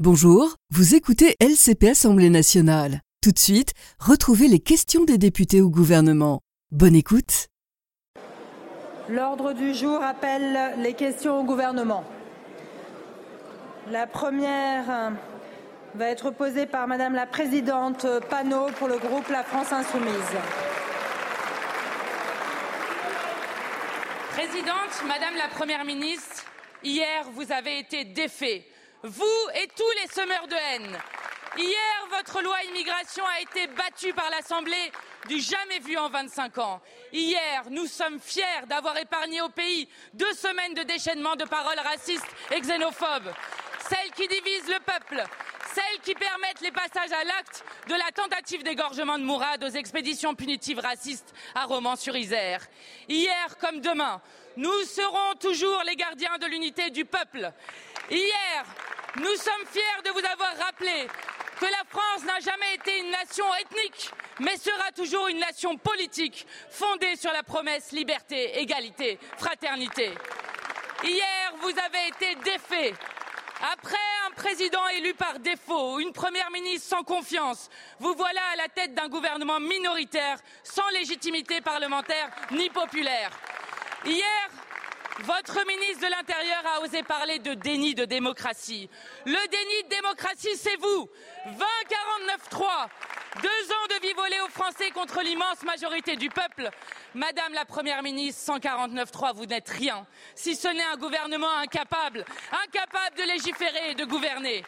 Bonjour, vous écoutez LCP Assemblée nationale. Tout de suite, retrouvez les questions des députés au gouvernement. Bonne écoute. L'ordre du jour appelle les questions au gouvernement. La première va être posée par Madame la Présidente Panot pour le groupe La France Insoumise. Présidente, Madame la Première ministre, hier vous avez été défait, vous et tous les semeurs de haine. Hier, votre loi immigration a été battue par l'Assemblée du jamais vu en 25 ans. Hier, nous sommes fiers d'avoir épargné au pays deux semaines de déchaînement de paroles racistes et xénophobes, celles qui divisent le peuple, celles qui permettent les passages à l'acte de la tentative d'égorgement de Mourad aux expéditions punitives racistes à Romans-sur-Isère. Hier comme demain, nous serons toujours les gardiens de l'unité du peuple. Hier, nous sommes fiers de vous avoir rappelé que la France n'a jamais été une nation ethnique, mais sera toujours une nation politique fondée sur la promesse liberté, égalité, fraternité. Hier, vous avez été défait après un président élu par défaut, une première ministre sans confiance, vous voilà à la tête d'un gouvernement minoritaire, sans légitimité parlementaire ni populaire. Hier, votre ministre de l'Intérieur a osé parler de déni de démocratie. Le déni de démocratie, c'est vous. 20 49 deux ans de vie volée aux Français contre l'immense majorité du peuple. Madame la Première ministre, 149.3, vous n'êtes rien, si ce n'est un gouvernement incapable, incapable de légiférer et de gouverner.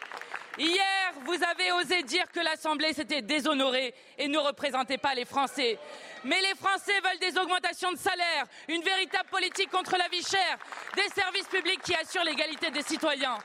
Hier, vous avez osé dire que l'Assemblée s'était déshonorée et ne représentait pas les Français. Mais les Français veulent des augmentations de salaire, une véritable politique contre la vie chère, des services publics qui assurent l'égalité des citoyens.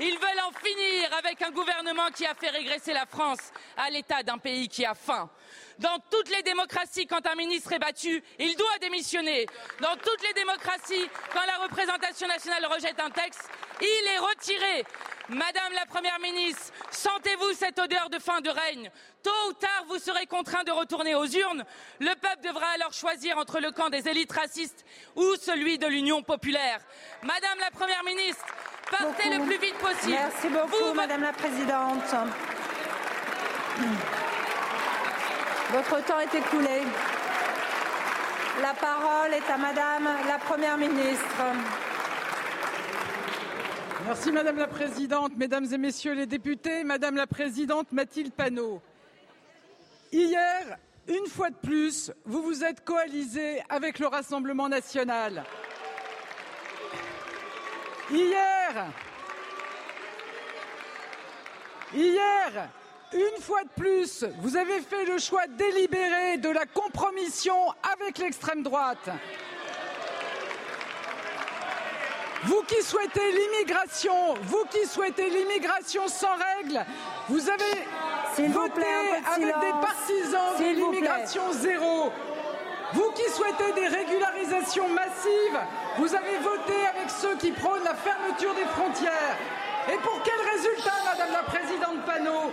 Ils veulent en finir avec un gouvernement qui a fait régresser la France à l'état d'un pays qui a faim. Dans toutes les démocraties, quand un ministre est battu, il doit démissionner. Dans toutes les démocraties, quand la représentation nationale rejette un texte, il est retiré. Madame la Première ministre, sentez-vous cette odeur de fin de règne? Tôt ou tard, vous serez contraint de retourner aux urnes. Le peuple devra alors choisir entre le camp des élites racistes ou celui de l'Union populaire. Madame la Première ministre, partez le plus vite possible. Merci beaucoup, Madame la Présidente. Votre temps est écoulé. La parole est à Madame la Première ministre. Merci Madame la Présidente, Mesdames et Messieurs les députés, Madame la Présidente Mathilde Panot. Hier, une fois de plus, vous vous êtes coalisé avec le Rassemblement national. Hier, hier, une fois de plus, vous avez fait le choix délibéré de la compromission avec l'extrême droite. Vous qui souhaitez l'immigration, vous qui souhaitez l'immigration sans règles, vous avez voté avec des partisans de l'immigration zéro. Vous qui souhaitez des régularisations massives, vous avez voté avec ceux qui prônent la fermeture des frontières. Et pour quel résultat, Madame la Présidente Panot?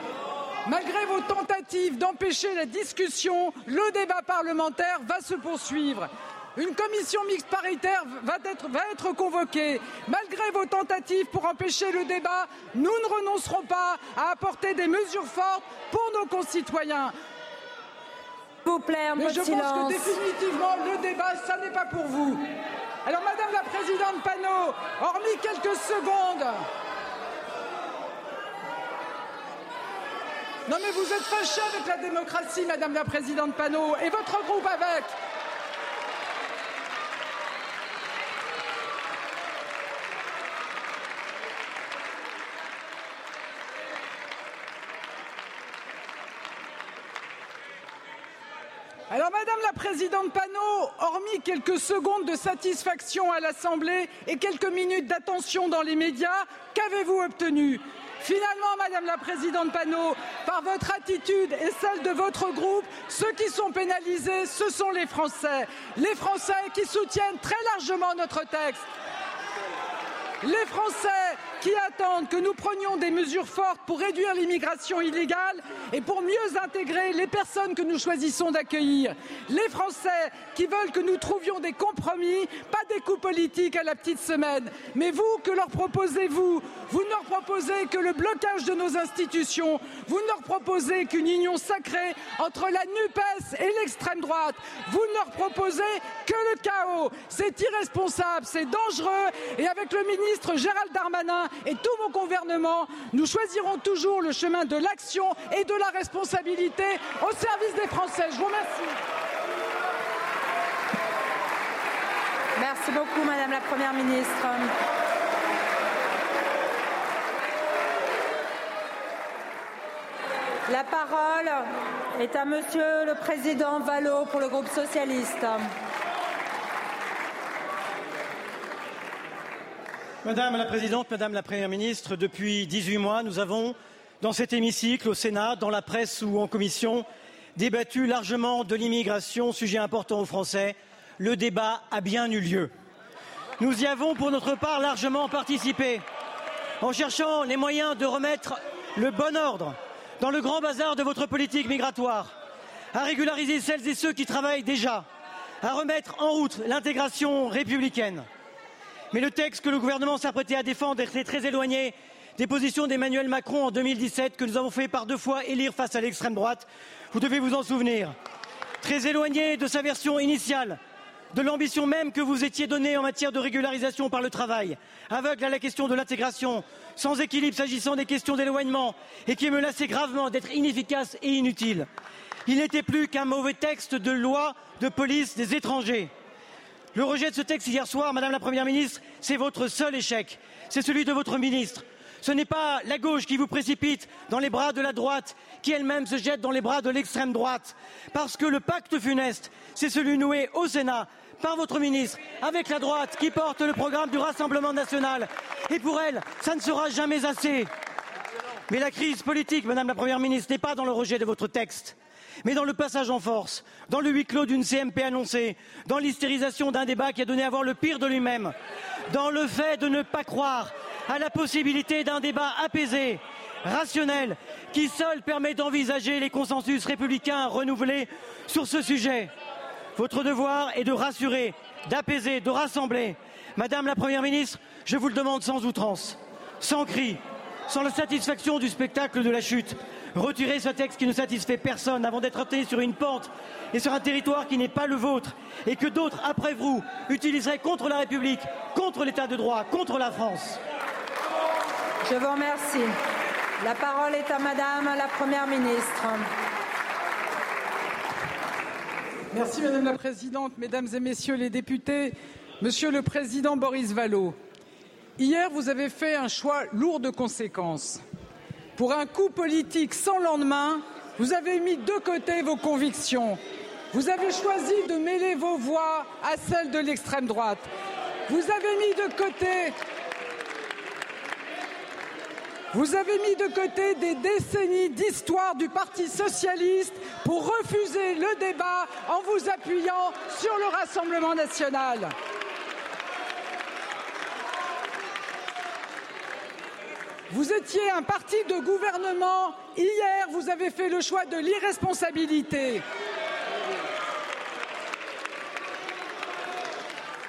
Malgré vos tentatives d'empêcher la discussion, le débat parlementaire va se poursuivre. Une commission mixte paritaire va être, convoquée. Malgré vos tentatives pour empêcher le débat, nous ne renoncerons pas à apporter des mesures fortes pour nos concitoyens. Vous plaît, Mais je pense que définitivement, le débat, ça n'est pas pour vous. Alors, Madame la Présidente Panot, hormis quelques secondes, Non mais vous êtes fâchée avec la démocratie, Madame la Présidente Panot, et votre groupe avec. Alors, Madame la Présidente Panot, hormis quelques secondes de satisfaction à l'Assemblée et quelques minutes d'attention dans les médias, qu'avez-vous obtenu? Finalement, Madame la Présidente Panot, par votre attitude et celle de votre groupe, ceux qui sont pénalisés, ce sont les Français. Les Français qui soutiennent très largement notre texte. Les Français qui attendent que nous prenions des mesures fortes pour réduire l'immigration illégale et pour mieux intégrer les personnes que nous choisissons d'accueillir. Les Français qui veulent que nous trouvions des compromis, pas des coups politiques à la petite semaine. Mais vous, que leur proposez-vous? Vous ne leur proposez que le blocage de nos institutions. Vous ne leur proposez qu'une union sacrée entre la NUPES et l'extrême droite. Vous ne leur proposez que le chaos. C'est irresponsable, c'est dangereux. Et avec le ministre Gérald Darmanin et tout mon gouvernement, nous choisirons toujours le chemin de l'action et de la responsabilité au service des Français. Je vous remercie. Merci beaucoup, Madame la Première ministre. La parole est à Monsieur le Président Vallot pour le groupe socialiste. Madame la Présidente, Madame la Première ministre, depuis 18 mois, nous avons, dans cet hémicycle, au Sénat, dans la presse ou en commission, débattu largement de l'immigration, sujet important aux Français. Le débat a bien eu lieu. Nous y avons, pour notre part, largement participé, en cherchant les moyens de remettre le bon ordre dans le grand bazar de votre politique migratoire, à régulariser celles et ceux qui travaillent déjà, à remettre en route l'intégration républicaine. Mais le texte que le gouvernement s'apprêtait à défendre était très éloigné des positions d'Emmanuel Macron en 2017 que nous avons fait par deux fois élire face à l'extrême droite. Vous devez vous en souvenir. Très éloigné de sa version initiale, de l'ambition même que vous étiez donnée en matière de régularisation par le travail, aveugle à la question de l'intégration, sans équilibre s'agissant des questions d'éloignement et qui menaçait gravement d'être inefficace et inutile. Il n'était plus qu'un mauvais texte de loi de police des étrangers. Le rejet de ce texte hier soir, Madame la Première ministre, c'est votre seul échec. C'est celui de votre ministre. Ce n'est pas la gauche qui vous précipite dans les bras de la droite, qui elle-même se jette dans les bras de l'extrême droite. Parce que le pacte funeste, c'est celui noué au Sénat par votre ministre, avec la droite qui porte le programme du Rassemblement national. Et pour elle, ça ne sera jamais assez. Mais la crise politique, Madame la Première ministre, n'est pas dans le rejet de votre texte mais dans le passage en force, dans le huis clos d'une CMP annoncée, dans l'hystérisation d'un débat qui a donné à voir le pire de lui-même, dans le fait de ne pas croire à la possibilité d'un débat apaisé, rationnel, qui seul permet d'envisager les consensus républicains renouvelés sur ce sujet. Votre devoir est de rassurer, d'apaiser, de rassembler. Madame la Première ministre, je vous le demande sans outrance, sans cri, sans la satisfaction du spectacle de la chute, Retirez ce texte qui ne satisfait personne avant d'être ôté sur une pente et sur un territoire qui n'est pas le vôtre et que d'autres, après vous, utiliseraient contre la République, contre l'État de droit, contre la France. Je vous remercie. La parole est à Madame la Première ministre. Merci Madame la Présidente, Mesdames et Messieurs les députés, Monsieur le Président Boris Vallaud. Hier, vous avez fait un choix lourd de conséquences. Pour un coup politique sans lendemain, vous avez mis de côté vos convictions. Vous avez choisi de mêler vos voix à celles de l'extrême droite. Vous avez mis de côté des décennies d'histoire du Parti socialiste pour refuser le débat en vous appuyant sur le Rassemblement national. Vous étiez un parti de gouvernement. Hier, vous avez fait le choix de l'irresponsabilité.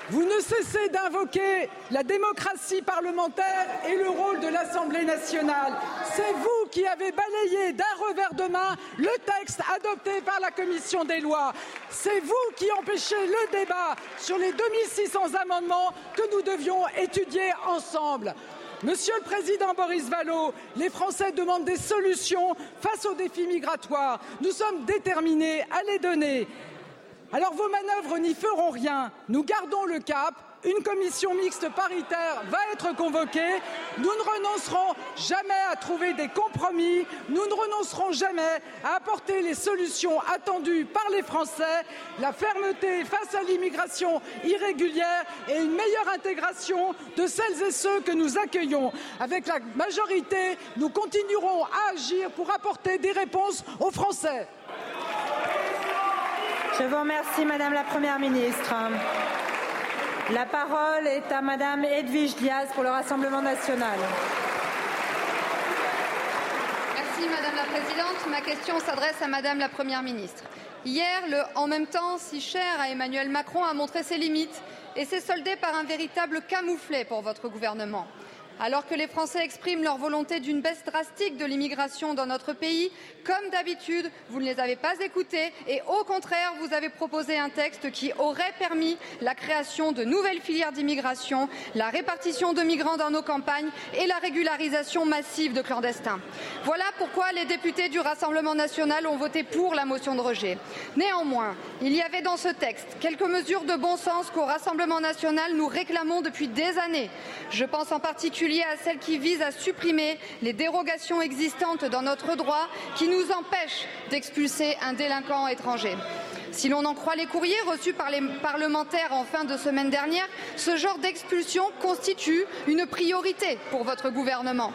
Vous ne cessez d'invoquer la démocratie parlementaire et le rôle de l'Assemblée nationale. C'est vous qui avez balayé d'un revers de main le texte adopté par la commission des lois. C'est vous qui empêchez le débat sur les 2600 amendements que nous devions étudier ensemble. Monsieur le Président Boris Vallaud, les Français demandent des solutions face aux défis migratoires. Nous sommes déterminés à les donner. Alors vos manœuvres n'y feront rien. Nous gardons le cap une commission mixte paritaire va être convoquée. Nous ne renoncerons jamais à trouver des compromis. Nous ne renoncerons jamais à apporter les solutions attendues par les Français, la fermeté face à l'immigration irrégulière et une meilleure intégration de celles et ceux que nous accueillons. Avec la majorité, nous continuerons à agir pour apporter des réponses aux Français. Je vous remercie, Madame la Première ministre. La parole est à Madame Edwige Diaz pour le Rassemblement national. Merci Madame la Présidente. Ma question s'adresse à Madame la Première ministre. Hier, le en même temps si cher à Emmanuel Macron a montré ses limites et s'est soldé par un véritable camouflet pour votre gouvernement. Alors que les Français expriment leur volonté d'une baisse drastique de l'immigration dans notre pays, comme d'habitude, vous ne les avez pas écoutés et au contraire, vous avez proposé un texte qui aurait permis la création de nouvelles filières d'immigration, la répartition de migrants dans nos campagnes et la régularisation massive de clandestins. Voilà pourquoi les députés du Rassemblement national ont voté pour la motion de rejet. Néanmoins, il y avait dans ce texte quelques mesures de bon sens qu'au Rassemblement national nous réclamons depuis des années. Je pense en particulier à celle qui vise à supprimer les dérogations existantes dans notre droit qui nous empêchent d'expulser un délinquant étranger. Si l'on en croit les courriers reçus par les parlementaires en fin de semaine dernière, ce genre d'expulsion constitue une priorité pour votre gouvernement.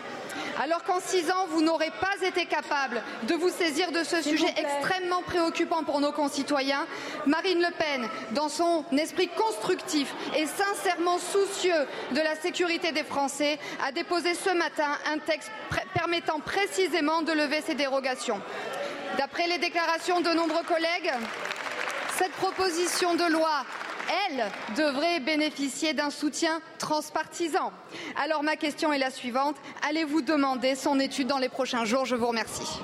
Alors qu'en six ans, vous n'aurez pas été capable de vous saisir de ce sujet extrêmement préoccupant pour nos concitoyens, Marine Le Pen, dans son esprit constructif et sincèrement soucieux de la sécurité des Français, a déposé ce matin un texte permettant précisément de lever ces dérogations. D'après les déclarations de nombreux collègues, cette proposition de loi elle, devrait bénéficier d'un soutien transpartisan. Alors ma question est la suivante. Allez-vous demander son étude dans les prochains jours? Je vous remercie.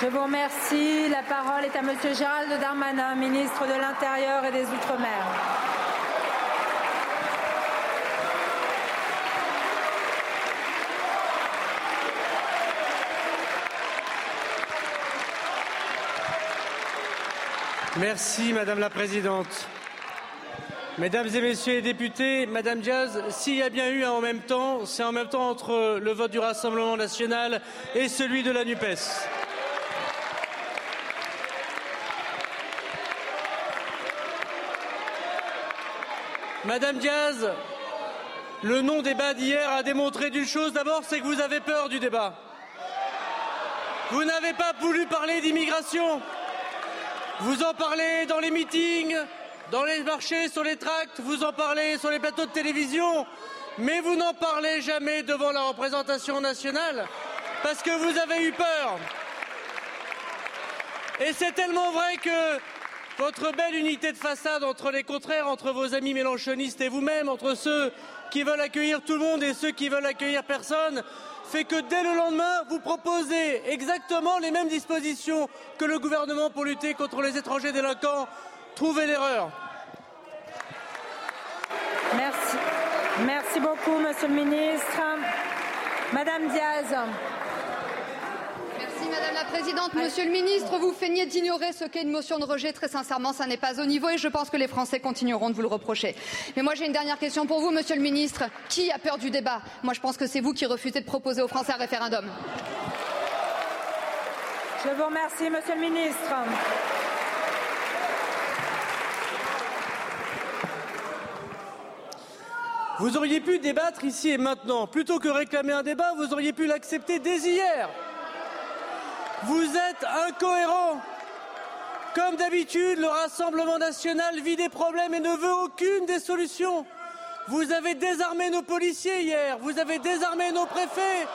Je vous remercie. La parole est à Monsieur Gérald Darmanin, ministre de l'Intérieur et des Outre-mer. Merci Madame la Présidente. Mesdames et Messieurs les députés, Madame Diaz, s'il y a bien eu un en même temps, c'est en même temps entre le vote du Rassemblement national et celui de la NUPES. Madame Diaz, le non-débat d'hier a démontré d'une chose. D'abord, c'est que vous avez peur du débat. Vous n'avez pas voulu parler d'immigration. Vous en parlez dans les meetings, dans les marchés, sur les tracts, vous en parlez sur les plateaux de télévision, mais vous n'en parlez jamais devant la représentation nationale parce que vous avez eu peur. Et c'est tellement vrai que votre belle unité de façade entre les contraires, entre vos amis mélanchonistes et vous-même, entre ceux qui veulent accueillir tout le monde et ceux qui veulent accueillir personne, fait que dès le lendemain, vous proposez exactement les mêmes dispositions que le gouvernement pour lutter contre les étrangers délinquants. Trouvez l'erreur. Merci. Merci beaucoup, Monsieur le Ministre. Madame Diaz. Madame la Présidente. Monsieur le Ministre, vous feignez d'ignorer ce qu'est une motion de rejet. Très sincèrement, ça n'est pas au niveau et je pense que les Français continueront de vous le reprocher. Mais moi, j'ai une dernière question pour vous, Monsieur le Ministre. Qui a peur du débat? Moi, je pense que c'est vous qui refusez de proposer aux Français un référendum. Je vous remercie, Monsieur le Ministre. Vous auriez pu débattre ici et maintenant. Plutôt que réclamer un débat, vous auriez pu l'accepter dès hier. Vous êtes incohérent. Comme d'habitude, le Rassemblement national vit des problèmes et ne veut aucune des solutions. Vous avez désarmé nos policiers hier, vous avez désarmé nos préfets,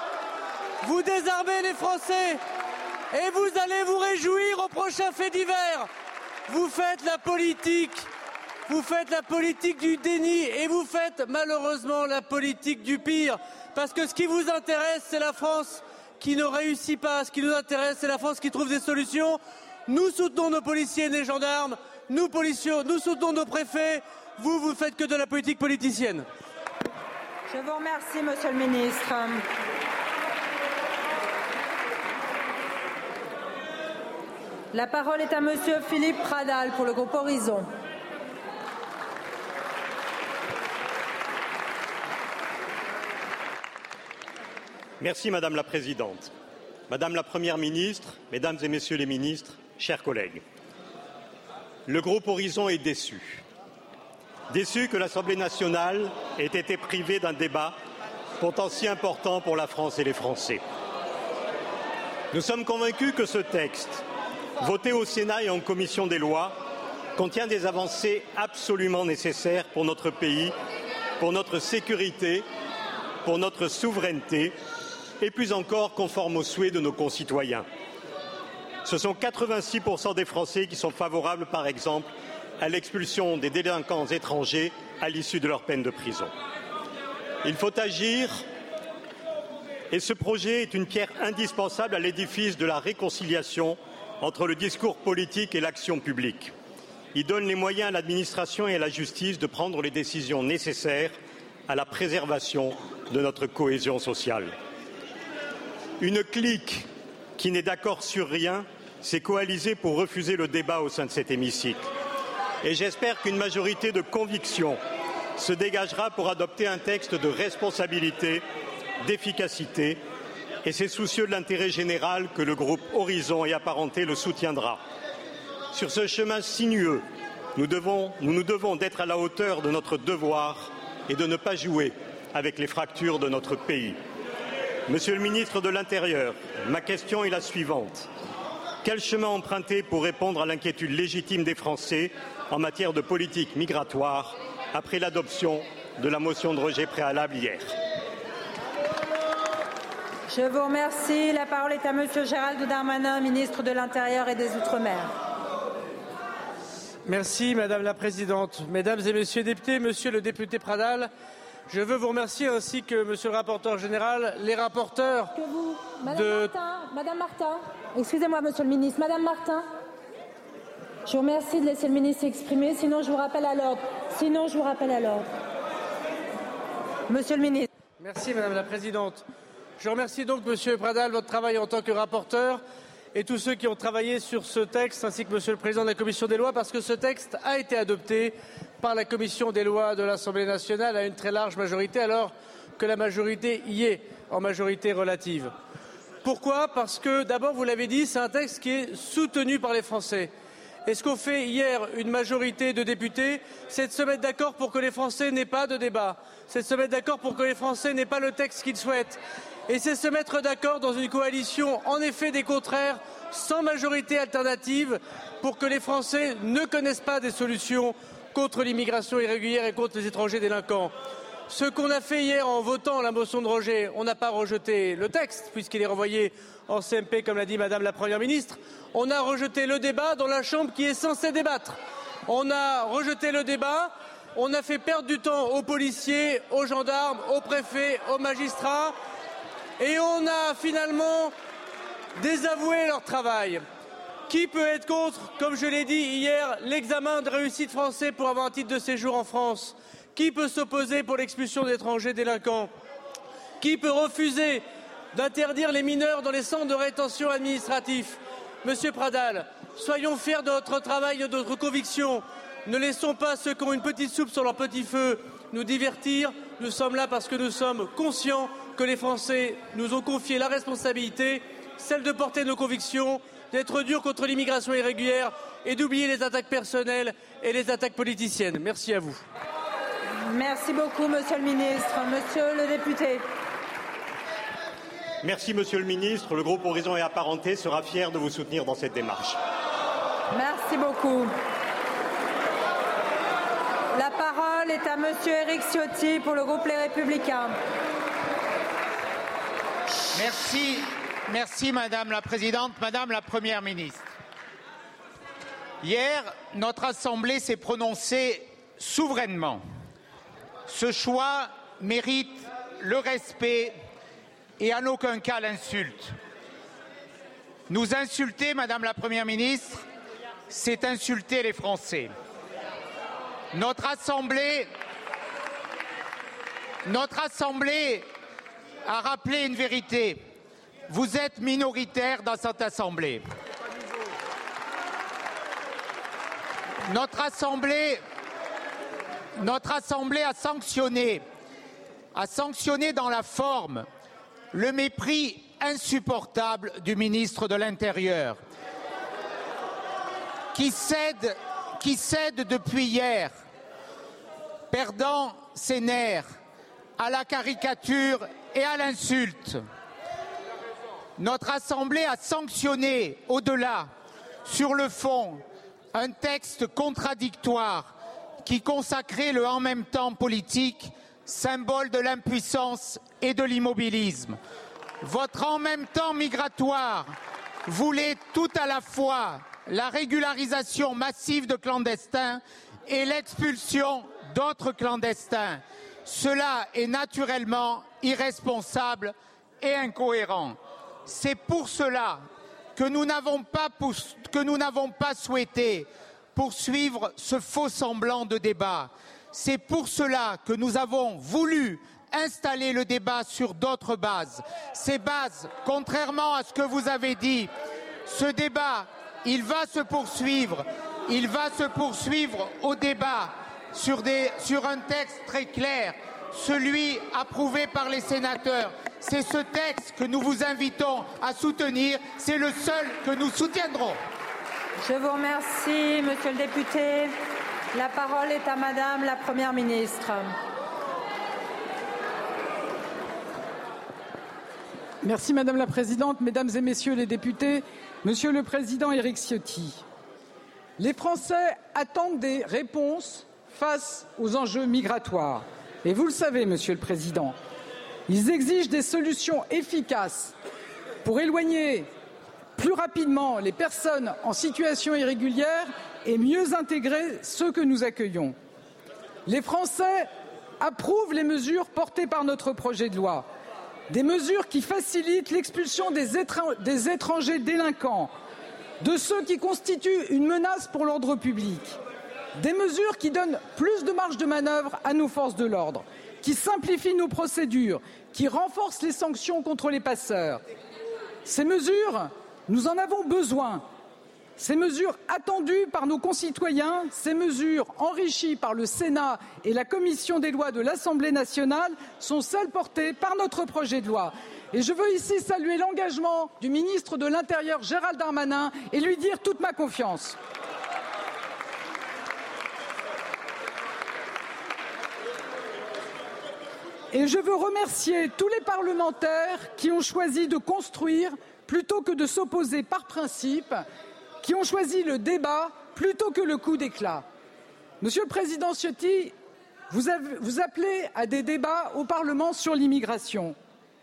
vous désarmez les Français et vous allez vous réjouir au prochain fait d'hiver. Vous faites la politique, vous faites la politique du déni et vous faites malheureusement la politique du pire. Parce que ce qui vous intéresse, c'est la France qui ne réussit pas. Ce qui nous intéresse, c'est la France qui trouve des solutions. Nous soutenons nos policiers et nos gendarmes, nous, policiers, nous soutenons nos préfets. Vous, vous faites que de la politique politicienne. Je vous remercie, Monsieur le Ministre. La parole est à Monsieur Philippe Pradal pour le groupe Horizon. Merci Madame la Présidente. Madame la Première ministre, Mesdames et Messieurs les ministres, chers collègues, le groupe Horizon est déçu. Déçu que l'Assemblée nationale ait été privée d'un débat pourtant si important pour la France et les Français. Nous sommes convaincus que ce texte, voté au Sénat et en commission des lois, contient des avancées absolument nécessaires pour notre pays, pour notre sécurité, pour notre souveraineté et plus encore conforme aux souhaits de nos concitoyens. Ce sont 86% des Français qui sont favorables, par exemple, à l'expulsion des délinquants étrangers à l'issue de leur peine de prison. Il faut agir et ce projet est une pierre indispensable à l'édifice de la réconciliation entre le discours politique et l'action publique. Il donne les moyens à l'administration et à la justice de prendre les décisions nécessaires à la préservation de notre cohésion sociale. Une clique qui n'est d'accord sur rien s'est coalisée pour refuser le débat au sein de cet hémicycle. Et j'espère qu'une majorité de conviction se dégagera pour adopter un texte de responsabilité, d'efficacité, et c'est soucieux de l'intérêt général que le groupe Horizon et Apparenté le soutiendra. Sur ce chemin sinueux, nous, nous nous devons d'être à la hauteur de notre devoir et de ne pas jouer avec les fractures de notre pays. Monsieur le ministre de l'Intérieur, ma question est la suivante. Quel chemin emprunter pour répondre à l'inquiétude légitime des Français en matière de politique migratoire après l'adoption de la motion de rejet préalable hier? Je vous remercie. La parole est à Monsieur Gérald Darmanin, ministre de l'Intérieur et des Outre-mer. Merci Madame la Présidente. Mesdames et Messieurs les députés, Monsieur le député Pradal, je veux vous remercier ainsi que Monsieur le rapporteur général, les rapporteurs Que vous, Madame de... Martin, Madame Martin, excusez-moi, Monsieur le ministre, Madame Martin. Je vous remercie de laisser le ministre s'exprimer, sinon je vous rappelle à l'ordre. Sinon, je vous rappelle à l'ordre. Monsieur le ministre. Merci Madame la Présidente. Je remercie donc Monsieur Pradal votre travail en tant que rapporteur et tous ceux qui ont travaillé sur ce texte, ainsi que Monsieur le Président de la Commission des lois, parce que ce texte a été adopté par la Commission des lois de l'Assemblée nationale à une très large majorité, alors que la majorité y est en majorité relative. Pourquoi? Parce que, d'abord, vous l'avez dit, c'est un texte qui est soutenu par les Français. Et ce qu'ont fait hier une majorité de députés, c'est de se mettre d'accord pour que les Français n'aient pas de débat. C'est de se mettre d'accord pour que les Français n'aient pas le texte qu'ils souhaitent. Et c'est se mettre d'accord dans une coalition, en effet, des contraires, sans majorité alternative, pour que les Français ne connaissent pas des solutions contre l'immigration irrégulière et contre les étrangers délinquants. Ce qu'on a fait hier en votant la motion de rejet, on n'a pas rejeté le texte, puisqu'il est renvoyé en CMP, comme l'a dit Madame la Première ministre. On a rejeté le débat dans la Chambre qui est censée débattre. On a rejeté le débat, on a fait perdre du temps aux policiers, aux gendarmes, aux préfets, aux magistrats, et on a finalement désavoué leur travail. Qui peut être contre, comme je l'ai dit hier, l'examen de réussite français pour avoir un titre de séjour en France Qui peut s'opposer pour l'expulsion d'étrangers délinquants Qui peut refuser d'interdire les mineurs dans les centres de rétention administratifs Monsieur Pradal, soyons fiers de notre travail et de notre conviction. Ne laissons pas ceux qui ont une petite soupe sur leur petit feu nous divertir. Nous sommes là parce que nous sommes conscients que les Français nous ont confié la responsabilité, celle de porter nos convictions, d'être durs contre l'immigration irrégulière et d'oublier les attaques personnelles et les attaques politiciennes. Merci à vous. Merci beaucoup, Monsieur le ministre. Monsieur le député. Merci Monsieur le ministre. Le groupe Horizon et Apparenté sera fier de vous soutenir dans cette démarche. Merci beaucoup. La parole est à Monsieur Éric Ciotti pour le groupe Les Républicains. Merci, merci Madame la Présidente, Madame la Première ministre. Hier, notre Assemblée s'est prononcée souverainement. Ce choix mérite le respect et en aucun cas l'insulte. Nous insulter, Madame la Première ministre, c'est insulter les Français. Notre Assemblée, notre Assemblée a rappelé une vérité. Vous êtes minoritaire dans cette Assemblée. Notre Assemblée, a sanctionné, a sanctionné dans la forme le mépris insupportable du ministre de l'Intérieur, qui cède, qui cède depuis hier, perdant ses nerfs à la caricature et à l'insulte. Notre Assemblée a sanctionné au-delà, sur le fond, un texte contradictoire qui consacrait le en même temps politique, symbole de l'impuissance et de l'immobilisme. Votre en même temps migratoire voulait tout à la fois la régularisation massive de clandestins et l'expulsion d'autres clandestins. Cela est naturellement irresponsable et incohérent. C'est pour cela que nous n'avons pas, souhaité poursuivre ce faux semblant de débat. C'est pour cela que nous avons voulu installer le débat sur d'autres bases. Ces bases, contrairement à ce que vous avez dit, ce débat, il va se poursuivre. Il va se poursuivre au débat sur un texte très clair, celui approuvé par les sénateurs. C'est ce texte que nous vous invitons à soutenir. C'est le seul que nous soutiendrons. Je vous remercie, monsieur le député. La parole est à madame la première ministre. Merci madame la présidente, mesdames et messieurs les députés, monsieur le président Éric Ciotti. Les Français attendent des réponses face aux enjeux migratoires. Et vous le savez, monsieur le président, ils exigent des solutions efficaces pour éloigner plus rapidement les personnes en situation irrégulière et mieux intégrer ceux que nous accueillons. Les Français approuvent les mesures portées par notre projet de loi. Des mesures qui facilitent l'expulsion des, étrangers délinquants, de ceux qui constituent une menace pour l'ordre public. Des mesures qui donnent plus de marge de manœuvre à nos forces de l'ordre, qui simplifient nos procédures, qui renforcent les sanctions contre les passeurs. Ces mesures, nous en avons besoin. Ces mesures attendues par nos concitoyens, ces mesures enrichies par le Sénat et la commission des lois de l'Assemblée nationale sont celles portées par notre projet de loi. Et je veux ici saluer l'engagement du ministre de l'Intérieur Gérald Darmanin et lui dire toute ma confiance. Je veux remercier tous les parlementaires qui ont choisi de construire plutôt que de s'opposer par principe qui ont choisi le débat plutôt que le coup d'éclat. Monsieur le Président Ciotti, vous, vous appelez à des débats au Parlement sur l'immigration.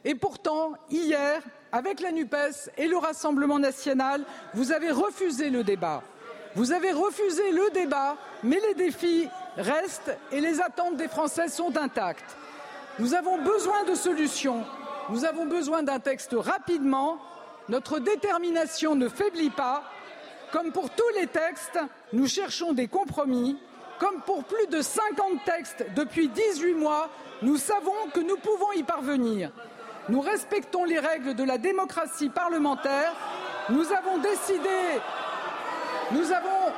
Et pourtant, hier, avec la NUPES et le Rassemblement national, vous avez refusé le débat. Vous avez refusé le débat, mais les défis restent et les attentes des Français sont intactes. Nous avons besoin de solutions. Nous avons besoin d'un texte rapidement. Notre détermination ne faiblit pas comme pour tous les textes, nous cherchons des compromis. Comme pour plus de 50 textes depuis 18 mois, nous savons que nous pouvons y parvenir. Nous respectons les règles de la démocratie parlementaire. Nous avons décidé, nous avons,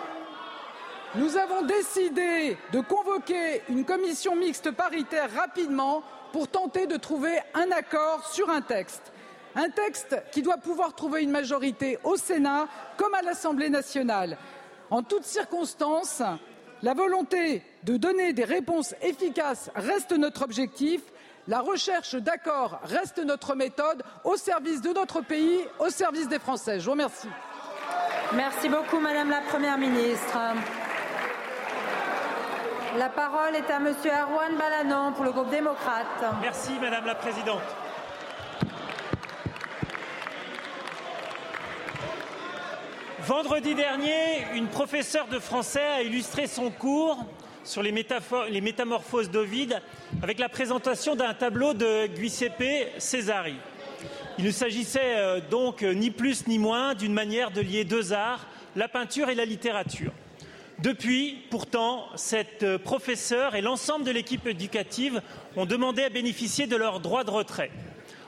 nous avons décidé de convoquer une commission mixte paritaire rapidement pour tenter de trouver un accord sur un texte. Un texte qui doit pouvoir trouver une majorité au Sénat comme à l'Assemblée nationale. En toutes circonstances, la volonté de donner des réponses efficaces reste notre objectif. La recherche d'accord reste notre méthode au service de notre pays, au service des Français. Je vous remercie. Merci beaucoup, Madame la Première ministre. La parole est à Monsieur Arwan Balanon pour le groupe démocrate. Merci, Madame la Présidente. Vendredi dernier, une professeure de français a illustré son cours sur les, les métamorphoses d'Ovide avec la présentation d'un tableau de Giuseppe Cesari. Il ne s'agissait euh, donc ni plus ni moins d'une manière de lier deux arts, la peinture et la littérature. Depuis, pourtant, cette euh, professeure et l'ensemble de l'équipe éducative ont demandé à bénéficier de leur droit de retrait.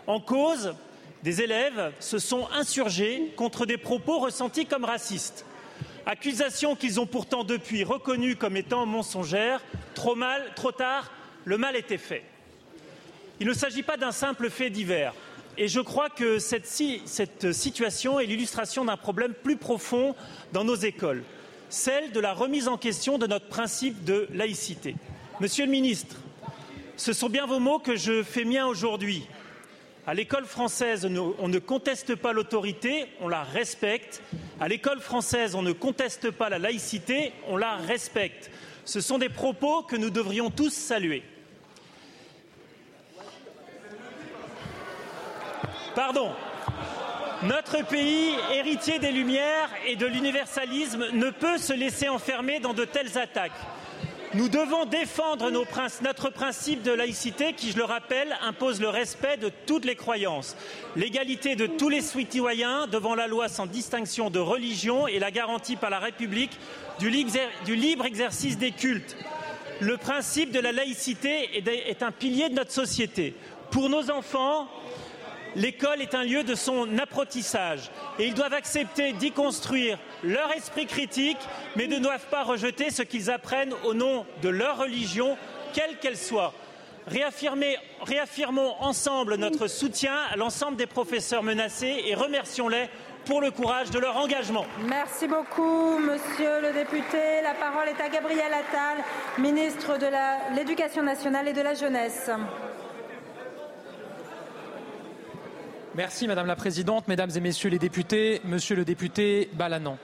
En cause, des élèves se sont insurgés contre des propos ressentis comme racistes. Accusations qu'ils ont pourtant depuis reconnues comme étant mensongères. Trop mal, trop tard, le mal était fait. Il ne s'agit pas d'un simple fait divers. Et je crois que cette, cette situation est l'illustration d'un problème plus profond dans nos écoles, celle de la remise en question de notre principe de laïcité. Monsieur le ministre, ce sont bien vos mots que je fais miens aujourd'hui À l'école française, on ne conteste pas l'autorité, on la respecte. À l'école française, on ne conteste pas la laïcité, on la respecte. Ce sont des propos que nous devrions tous saluer. Pardon. Notre pays, héritier des Lumières et de l'universalisme, ne peut se laisser enfermer dans de telles attaques. Nous devons défendre notre principe de laïcité qui, je le rappelle, impose le respect de toutes les croyances, l'égalité de tous les citoyens devant la loi sans distinction de religion et la garantie par la République du libre exercice des cultes. Le principe de la laïcité est un pilier de notre société. Pour nos enfants, L'école est un lieu de son apprentissage et ils doivent accepter d'y construire leur esprit critique, mais ne doivent pas rejeter ce qu'ils apprennent au nom de leur religion, quelle qu'elle soit. réaffirmons ensemble notre soutien à l'ensemble des professeurs menacés et remercions-les pour le courage de leur engagement. Merci beaucoup, monsieur le député. La parole est à Gabriel Attal, ministre de l'Éducation nationale et de la jeunesse. Merci Madame la Présidente, Mesdames et Messieurs les députés, Monsieur le député Balanan.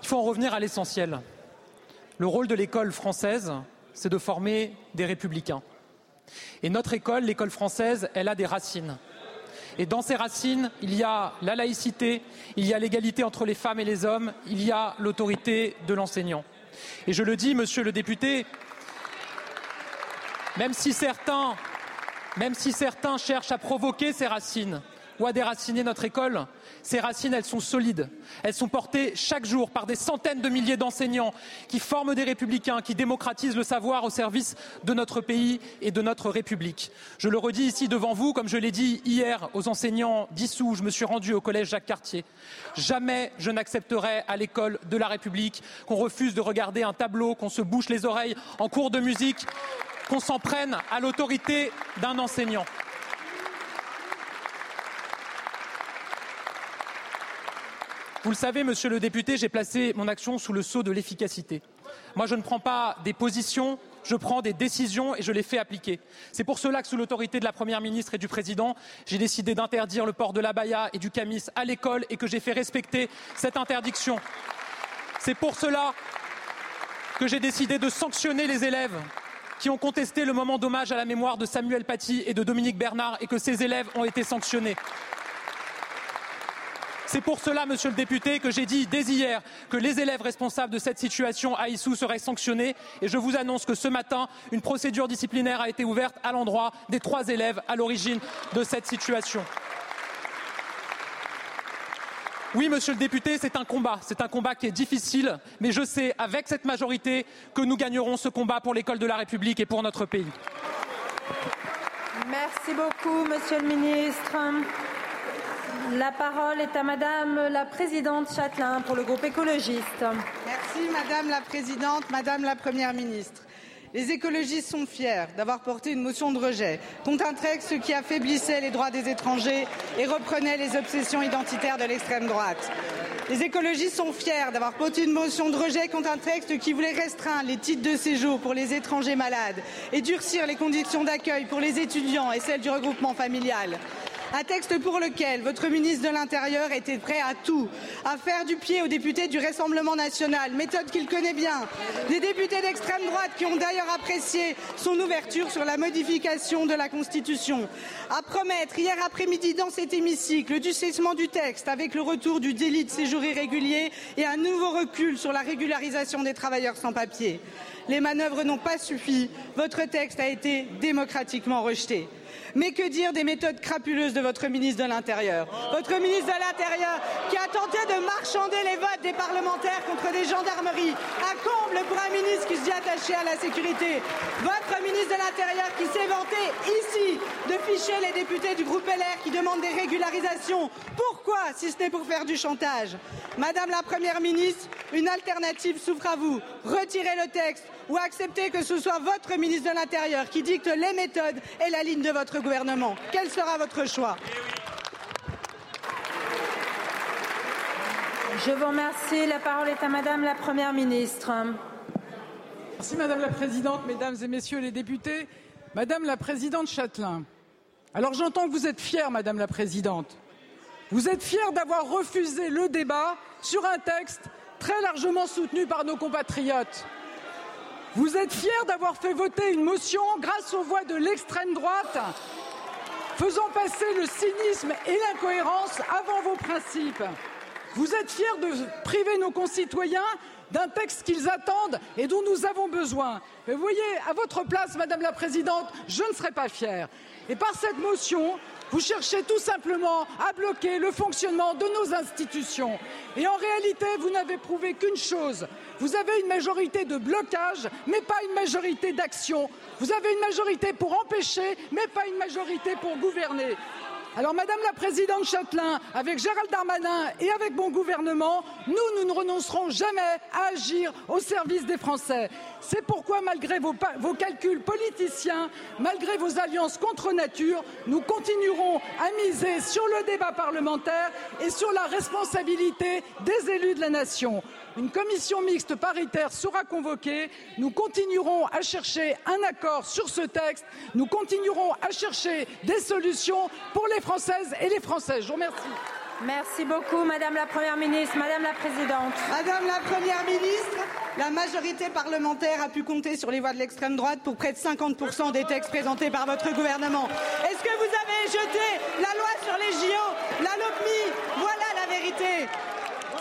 Il faut en revenir à l'essentiel. Le rôle de l'école française, c'est de former des républicains. Et notre école, l'école française, elle a des racines. Et dans ces racines, il y a la laïcité, il y a l'égalité entre les femmes et les hommes, il y a l'autorité de l'enseignant. Et je le dis, monsieur le député, même si certains même si certains cherchent à provoquer ces racines ou à déraciner notre école, ces racines, elles sont solides. Elles sont portées chaque jour par des centaines de milliers d'enseignants qui forment des républicains, qui démocratisent le savoir au service de notre pays et de notre République. Je le redis ici devant vous, comme je l'ai dit hier aux enseignants dissous, je me suis rendu au collège Jacques Cartier. Jamais je n'accepterai à l'école de la République qu'on refuse de regarder un tableau, qu'on se bouche les oreilles en cours de musique, qu'on s'en prenne à l'autorité d'un enseignant. Vous le savez, monsieur le député, j'ai placé mon action sous le sceau de l'efficacité. Moi, je ne prends pas des positions, je prends des décisions et je les fais appliquer. C'est pour cela que, sous l'autorité de la Première ministre et du Président, j'ai décidé d'interdire le port de la baya et du camis à l'école et que j'ai fait respecter cette interdiction. C'est pour cela que j'ai décidé de sanctionner les élèves qui ont contesté le moment d'hommage à la mémoire de Samuel Paty et de Dominique Bernard et que ces élèves ont été sanctionnés. C'est pour cela, monsieur le député, que j'ai dit dès hier que les élèves responsables de cette situation à Issou seraient sanctionnés et je vous annonce que ce matin, une procédure disciplinaire a été ouverte à l'endroit des trois élèves à l'origine de cette situation. Oui, monsieur le député, c'est un combat. C'est un combat qui est difficile, mais je sais, avec cette majorité, que nous gagnerons ce combat pour l'école de la République et pour notre pays. Merci beaucoup, monsieur le ministre. La parole est à madame la présidente Châtelain pour le groupe écologiste. Merci madame la présidente, madame la première ministre. Les écologistes sont fiers d'avoir porté une motion de rejet contre un texte qui affaiblissait les droits des étrangers et reprenait les obsessions identitaires de l'extrême droite. Les écologistes sont fiers d'avoir porté une motion de rejet contre un texte qui voulait restreindre les titres de séjour pour les étrangers malades et durcir les conditions d'accueil pour les étudiants et celles du regroupement familial. Un texte pour lequel votre ministre de l'Intérieur était prêt à tout, à faire du pied aux députés du Rassemblement national, méthode qu'il connaît bien. Des députés d'extrême droite qui ont d'ailleurs apprécié son ouverture sur la modification de la Constitution. À promettre hier après-midi dans cet hémicycle du cessement du texte avec le retour du délit de séjour irrégulier et un nouveau recul sur la régularisation des travailleurs sans papier. Les manœuvres n'ont pas suffi. Votre texte a été démocratiquement rejeté. Mais que dire des méthodes crapuleuses de votre ministre de l'Intérieur? Votre ministre de l'Intérieur qui a tenté de marchander les votes des parlementaires contre des gendarmeries. Un comble pour un ministre qui se dit attaché à la sécurité. Votre ministre de l'Intérieur qui s'est vanté ici de ficher les députés du groupe LR qui demandent des régularisations. Pourquoi, si ce n'est pour faire du chantage? Madame la Première ministre, une alternative s'ouvre à vous. Retirez le texte ou acceptez que ce soit votre ministre de l'Intérieur qui dicte les méthodes et la ligne de votre gouvernement. Quel sera votre choix? Je vous remercie. La parole est à Madame la Première ministre. Merci Madame la Présidente, Mesdames et Messieurs les députés. Madame la Présidente Châtelain, Alors j'entends que vous êtes fière, Madame la Présidente. Vous êtes fière d'avoir refusé le débat sur un texte très largement soutenu par nos compatriotes. Vous êtes fiers d'avoir fait voter une motion grâce aux voix de l'extrême droite, faisant passer le cynisme et l'incohérence avant vos principes. Vous êtes fiers de priver nos concitoyens d'un texte qu'ils attendent et dont nous avons besoin. Mais vous voyez, à votre place, Madame la Présidente, je ne serais pas fière. Et par cette motion, vous cherchez tout simplement à bloquer le fonctionnement de nos institutions. Et en réalité, vous n'avez prouvé qu'une chose. Vous avez une majorité de blocage, mais pas une majorité d'action. Vous avez une majorité pour empêcher, mais pas une majorité pour gouverner. Alors, Madame la Présidente Châtelain, avec Gérald Darmanin et avec mon gouvernement, nous, nous ne renoncerons jamais à agir au service des Français. C'est pourquoi, malgré vos, vos, calculs politiciens, malgré vos alliances contre nature, nous continuerons à miser sur le débat parlementaire et sur la responsabilité des élus de la nation. Une commission mixte paritaire sera convoquée. Nous continuerons à chercher un accord sur ce texte. Nous continuerons à chercher des solutions pour les Françaises et les Français. Je vous remercie. Merci beaucoup, Madame la Première ministre. Madame la Présidente. Madame la Première ministre, la majorité parlementaire a pu compter sur les voix de l'extrême droite pour près de 50% des textes présentés par votre gouvernement. Est-ce que vous avez jeté la loi sur les JO, la LOPMI Voilà la vérité.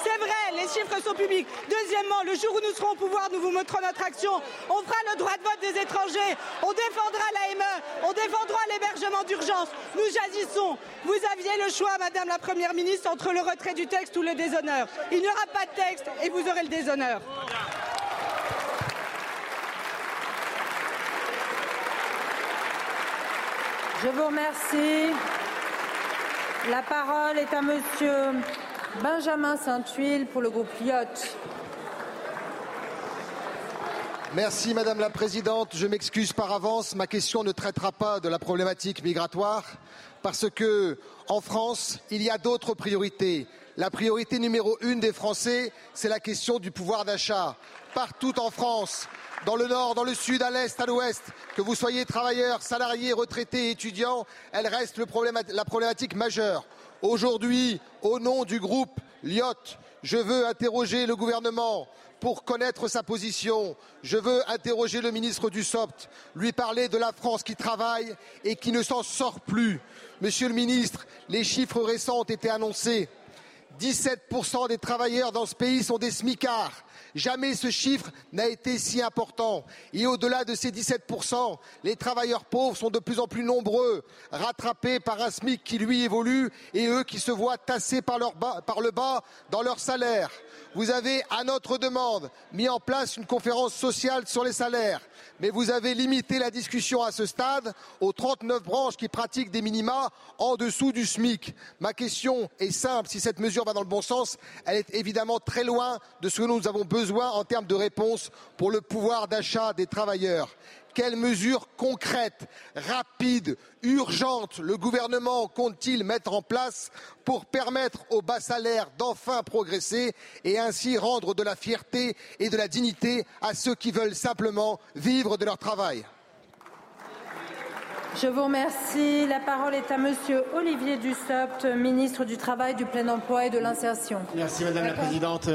C'est vrai, les chiffres sont publics. Deuxièmement, le jour où nous serons au pouvoir, nous vous montrons notre action. On fera le droit de vote des étrangers. On défendra l'AME. On défendra l'hébergement d'urgence. Nous agissons. Vous aviez le choix, Madame la Première ministre, entre le retrait du texte ou le déshonneur. Il n'y aura pas de texte et vous aurez le déshonneur. Je vous remercie. La parole est à Monsieur Benjamin Saint-Huile pour le groupe Lyotte. Merci Madame la Présidente. Je m'excuse par avance. Ma question ne traitera pas de la problématique migratoire parce que en France, il y a d'autres priorités. La priorité numéro une des Français, c'est la question du pouvoir d'achat. Partout en France, dans le nord, dans le sud, à l'est, à l'ouest, que vous soyez travailleurs, salariés, retraités, étudiants, elle reste la problématique majeure. Aujourd'hui, au nom du groupe Lyot, je veux interroger le gouvernement pour connaître sa position. Je veux interroger le ministre du SOPT, lui parler de la France qui travaille et qui ne s'en sort plus. Monsieur le ministre, les chiffres récents ont été annoncés. 17% des travailleurs dans ce pays sont des smicards. Jamais ce chiffre n'a été si important. Et au-delà de ces 17%, les travailleurs pauvres sont de plus en plus nombreux, rattrapés par un SMIC qui lui évolue et eux qui se voient tassés par, par le bas dans leur salaire. Vous avez, à notre demande, mis en place une conférence sociale sur les salaires, mais vous avez limité la discussion à ce stade aux 39 branches qui pratiquent des minima en dessous du SMIC. Ma question est simple. Si cette mesure va dans le bon sens, elle est évidemment très loin de ce que nous avons besoin en termes de réponse pour le pouvoir d'achat des travailleurs. Quelles mesures concrètes, rapides, urgentes le gouvernement compte-t-il mettre en place pour permettre aux bas salaires d'enfin progresser et ainsi rendre de la fierté et de la dignité à ceux qui veulent simplement vivre de leur travail? Je vous remercie. La parole est à Monsieur Olivier Dussopt, ministre du Travail, du Plein Emploi et de l'Insertion. Merci Madame la Présidente.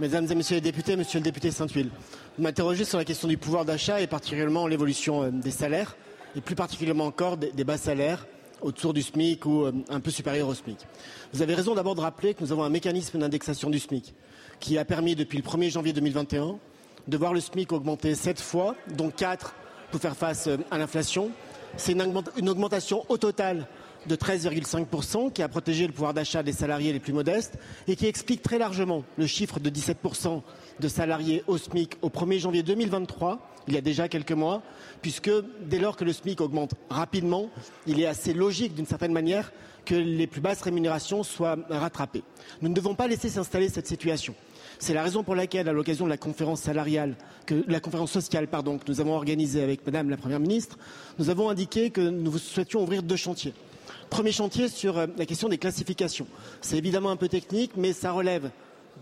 Mesdames et Messieurs les députés, Monsieur le député Saint-Huile, vous m'interrogez sur la question du pouvoir d'achat et particulièrement l'évolution euh, des salaires, et plus particulièrement encore des bas salaires autour du SMIC ou euh, un peu supérieur au SMIC. Vous avez raison d'abord de rappeler que nous avons un mécanisme d'indexation du SMIC qui a permis depuis le 1er janvier 2021 de voir le SMIC augmenter sept fois, dont quatre pour faire face euh, à l'inflation. C'est une augmentation au total de 13,5% qui a protégé le pouvoir d'achat des salariés les plus modestes et qui explique très largement le chiffre de 17% de salariés au SMIC au 1er janvier 2023, il y a déjà quelques mois, puisque dès lors que le SMIC augmente rapidement, il est assez logique d'une certaine manière que les plus basses rémunérations soient rattrapées. Nous ne devons pas laisser s'installer cette situation. C'est la raison pour laquelle, à l'occasion de la conférence salariale, que, la conférence sociale, pardon, que nous avons organisée avec Madame la Première ministre, nous avons indiqué que nous souhaitions ouvrir deux chantiers. Premier chantier sur euh, la question des classifications. C'est évidemment un peu technique, mais ça relève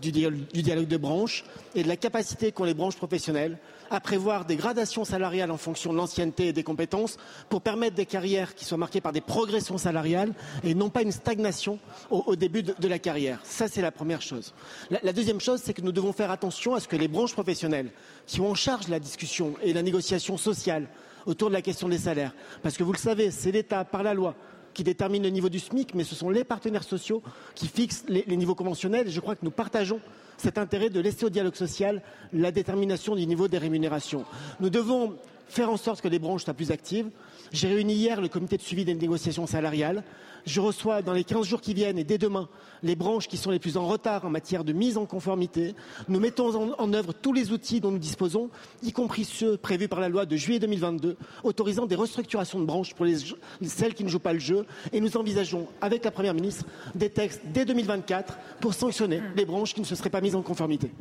du dialogue de branche et de la capacité qu'ont les branches professionnelles à prévoir des gradations salariales en fonction de l'ancienneté et des compétences pour permettre des carrières qui soient marquées par des progressions salariales et non pas une stagnation au, début de, la carrière. Ça, c'est la première chose. La, la deuxième chose, c'est que nous devons faire attention à ce que les branches professionnelles qui ont en charge la discussion et la négociation sociale autour de la question des salaires, parce que vous le savez, c'est l'État, par la loi, qui détermine le niveau du SMIC, mais ce sont les partenaires sociaux qui fixent les, les niveaux conventionnels. Et je crois que nous partageons cet intérêt de laisser au dialogue social la détermination du niveau des rémunérations. Nous devons faire en sorte que les branches soient plus actives. J'ai réuni hier le comité de suivi des négociations salariales. Je reçois dans les 15 jours qui viennent et dès demain les branches qui sont les plus en retard en matière de mise en conformité. Nous mettons en, œuvre tous les outils dont nous disposons, y compris ceux prévus par la loi de juillet 2022, autorisant des restructurations de branches pour les, celles qui ne jouent pas le jeu. Et nous envisageons, avec la Première ministre, des textes dès 2024 pour sanctionner les branches qui ne se seraient pas mises en conformité.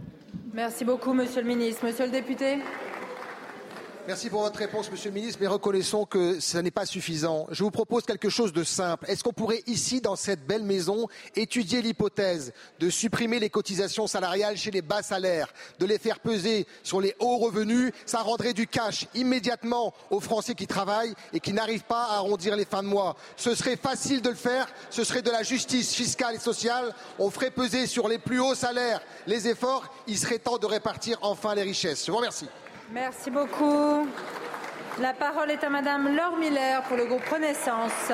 Merci beaucoup, Monsieur le ministre. Monsieur le député. Merci pour votre réponse, Monsieur le ministre, mais reconnaissons que ce n'est pas suffisant. Je vous propose quelque chose de simple. Est-ce qu'on pourrait ici, dans cette belle maison, étudier l'hypothèse de supprimer les cotisations salariales chez les bas salaires, de les faire peser sur les hauts revenus? Ça rendrait du cash immédiatement aux Français qui travaillent et qui n'arrivent pas à arrondir les fins de mois. Ce serait facile de le faire, ce serait de la justice fiscale et sociale. On ferait peser sur les plus hauts salaires les efforts. Il serait temps de répartir enfin les richesses. Je vous remercie. Merci beaucoup. La parole est à Madame Laure Miller pour le groupe Renaissance.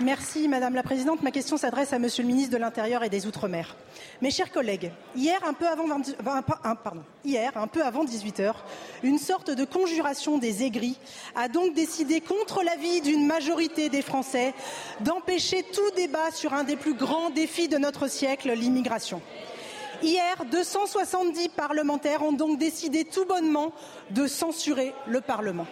Merci Madame la Présidente. Ma question s'adresse à Monsieur le ministre de l'Intérieur et des Outre-mer. Mes chers collègues, hier un peu avant, hier, un peu avant 18 heures, une sorte de conjuration des aigris a donc décidé, contre l'avis d'une majorité des Français, d'empêcher tout débat sur un des plus grands défis de notre siècle, l'immigration. Hier, 270 parlementaires ont donc décidé tout bonnement de censurer le Parlement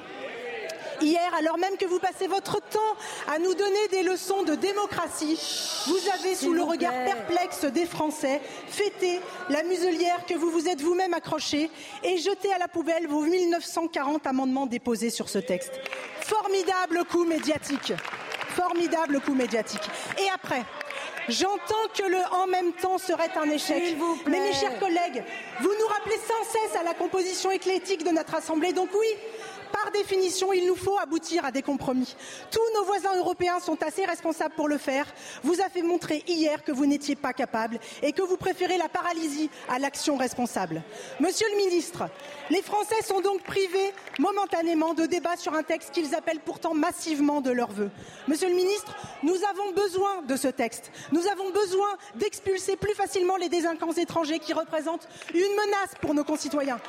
hier, alors même que vous passez votre temps à nous donner des leçons de démocratie, vous avez, sous le regard perplexe des Français, fêté la muselière que vous vous êtes vous-même accrochée et jeté à la poubelle vos 1940 amendements déposés sur ce texte. Formidable coup médiatique. Formidable coup médiatique. Et après, J'entends que le en même temps serait un échec. Mais mes chers collègues, vous nous rappelez sans cesse à la composition éclectique de notre Assemblée. Donc oui, par définition, il nous faut aboutir à des compromis. Tous nos voisins européens sont assez responsables pour le faire. Vous avez montré hier que vous n'étiez pas capable et que vous préférez la paralysie à l'action responsable. Monsieur le ministre, les Français sont donc privés momentanément de débat sur un texte qu'ils appellent pourtant massivement de leur vœu. Monsieur le ministre, nous avons besoin de ce texte. Nous avons besoin d'expulser plus facilement les délinquants étrangers qui représentent une menace pour nos concitoyens.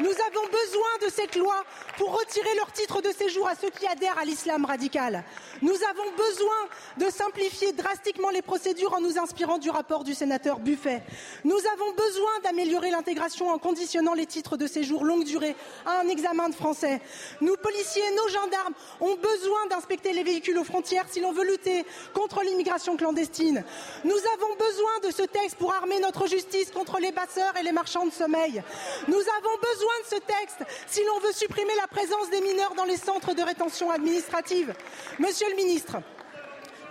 Nous avons besoin de cette loi pour retirer leur titre de séjour à ceux qui adhèrent à l'islam radical. Nous avons besoin de simplifier drastiquement les procédures en nous inspirant du rapport du sénateur Buffet. Nous avons besoin d'améliorer l'intégration en conditionnant les titres de séjour longue durée à un examen de français. Nos policiers, nos gendarmes ont besoin d'inspecter les véhicules aux frontières si l'on veut lutter contre l'immigration clandestine. Nous avons besoin de ce texte pour armer notre justice contre les basseurs et les marchands de sommeil. Nous avons besoin de ce texte si l'on veut supprimer la présence des mineurs dans les centres de rétention administrative. Monsieur le ministre,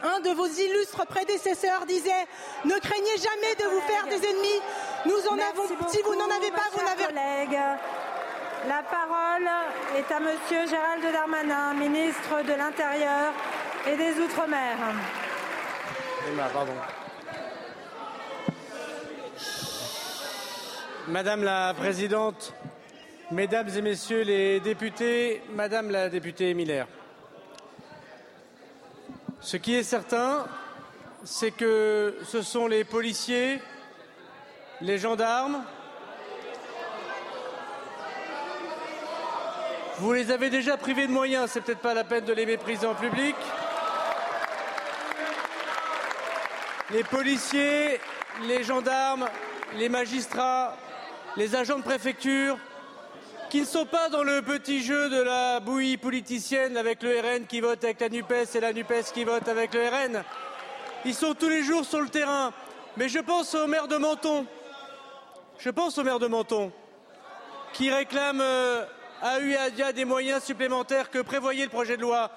un de vos illustres prédécesseurs disait Ne craignez jamais de vous faire des ennemis. Nous en avons. Si vous n'en avez pas, vous n'avez. La parole est à Monsieur Gérald Darmanin, ministre de l'Intérieur et des Outre-mer. Madame la Présidente, Mesdames et Messieurs les députés, Madame la députée Miller, ce qui est certain, c'est que ce sont les policiers, les gendarmes, vous les avez déjà privés de moyens, c'est peut-être pas la peine de les mépriser en public. Les policiers, les gendarmes, les magistrats, les agents de préfecture, qui ne sont pas dans le petit jeu de la bouillie politicienne avec le RN qui vote avec la NUPES et la NUPES qui vote avec le RN. Ils sont tous les jours sur le terrain. Mais je pense au maire de Menton. Je pense au maire de Menton qui réclame euh, à UADIA des moyens supplémentaires que prévoyait le projet de loi,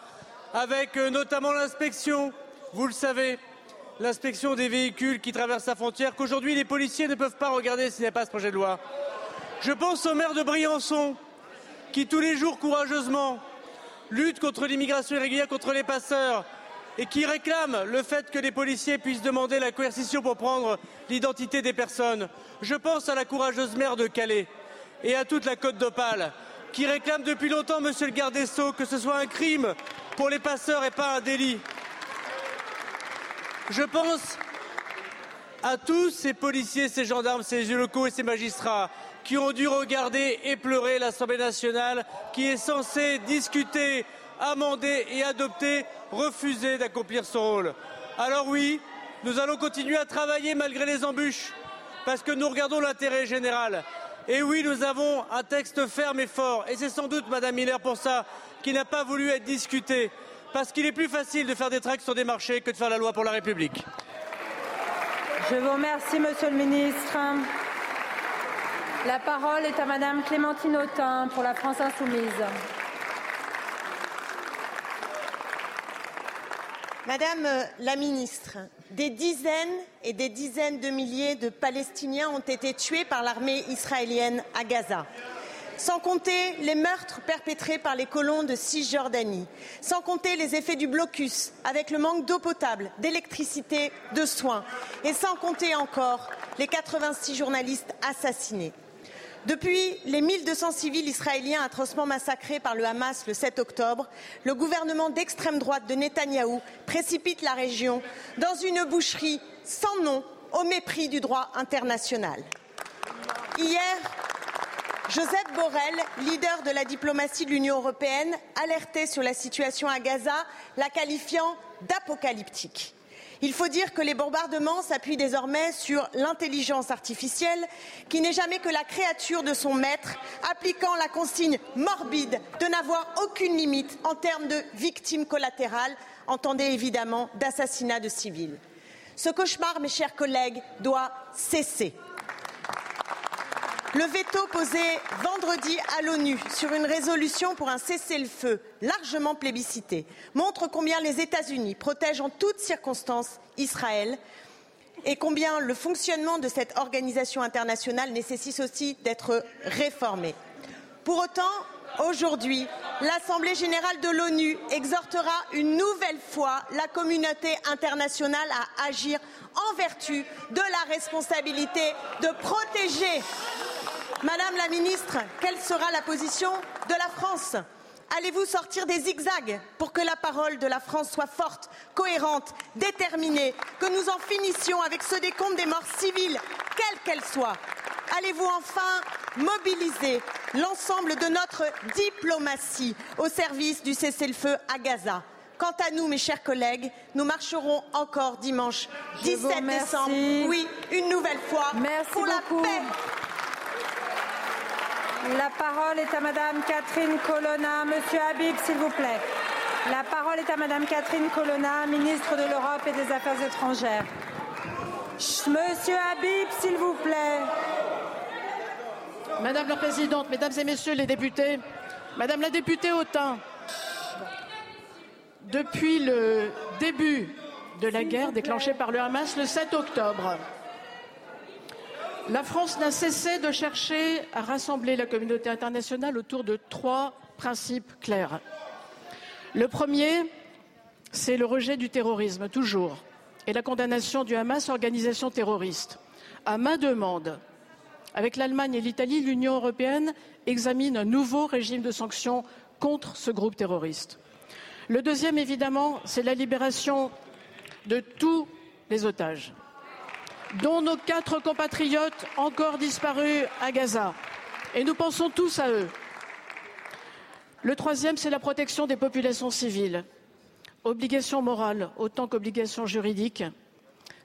avec euh, notamment l'inspection vous le savez, l'inspection des véhicules qui traversent la frontière, qu'aujourd'hui les policiers ne peuvent pas regarder s'il n'y a pas ce projet de loi. Je pense au maire de Briançon, qui tous les jours courageusement lutte contre l'immigration irrégulière, contre les passeurs, et qui réclame le fait que les policiers puissent demander la coercition pour prendre l'identité des personnes. Je pense à la courageuse maire de Calais et à toute la côte d'Opale, qui réclame depuis longtemps, monsieur le garde des Sceaux, que ce soit un crime pour les passeurs et pas un délit. Je pense à tous ces policiers, ces gendarmes, ces locaux et ces magistrats qui ont dû regarder et pleurer l'Assemblée nationale qui est censée discuter, amender et adopter, refuser d'accomplir son rôle. Alors oui, nous allons continuer à travailler malgré les embûches parce que nous regardons l'intérêt général. Et oui, nous avons un texte ferme et fort. Et c'est sans doute, Madame Miller, pour ça, qui n'a pas voulu être discuté parce qu'il est plus facile de faire des tracts sur des marchés que de faire la loi pour la République. Je vous remercie, Monsieur le Ministre. La parole est à Madame Clémentine Autain pour la France Insoumise. Madame la ministre, des dizaines et des dizaines de milliers de Palestiniens ont été tués par l'armée israélienne à Gaza sans compter les meurtres perpétrés par les colons de Cisjordanie, sans compter les effets du blocus avec le manque d'eau potable, d'électricité, de soins, et sans compter encore les 86 journalistes assassinés. Depuis les 1200 civils israéliens atrocement massacrés par le Hamas le 7 octobre, le gouvernement d'extrême droite de Netanyahou précipite la région dans une boucherie sans nom au mépris du droit international. Hier, Joseph Borrell, leader de la diplomatie de l'Union européenne, alertait sur la situation à Gaza, la qualifiant d'apocalyptique. Il faut dire que les bombardements s'appuient désormais sur l'intelligence artificielle, qui n'est jamais que la créature de son maître, appliquant la consigne morbide de n'avoir aucune limite en termes de victimes collatérales, entendez évidemment d'assassinats de civils. Ce cauchemar, mes chers collègues, doit cesser. Le veto posé vendredi à l'ONU sur une résolution pour un cessez-le-feu largement plébiscité montre combien les États-Unis protègent en toutes circonstances Israël et combien le fonctionnement de cette organisation internationale nécessite aussi d'être réformé. Pour autant, aujourd'hui, l'Assemblée générale de l'ONU exhortera une nouvelle fois la communauté internationale à agir en vertu de la responsabilité de protéger Madame la ministre, quelle sera la position de la France? Allez-vous sortir des zigzags pour que la parole de la France soit forte, cohérente, déterminée, que nous en finissions avec ce décompte des morts civiles, quelles qu'elles soient? Allez-vous enfin mobiliser l'ensemble de notre diplomatie au service du cessez-le-feu à Gaza? Quant à nous, mes chers collègues, nous marcherons encore dimanche 17 décembre, oui, une nouvelle fois, pour la paix la parole est à Madame Catherine Colonna. Monsieur Habib, s'il vous plaît. La parole est à Madame Catherine Colonna, ministre de l'Europe et des Affaires étrangères. Monsieur Habib, s'il vous plaît. Madame la Présidente, Mesdames et Messieurs les députés, Madame la députée Autain, depuis le début de la guerre déclenchée par le Hamas le 7 octobre, la France n'a cessé de chercher à rassembler la communauté internationale autour de trois principes clairs. Le premier, c'est le rejet du terrorisme, toujours, et la condamnation du Hamas, organisation terroriste. À ma demande, avec l'Allemagne et l'Italie, l'Union européenne examine un nouveau régime de sanctions contre ce groupe terroriste. Le deuxième, évidemment, c'est la libération de tous les otages dont nos quatre compatriotes encore disparus à Gaza. Et nous pensons tous à eux. Le troisième, c'est la protection des populations civiles. Obligation morale autant qu'obligation juridique.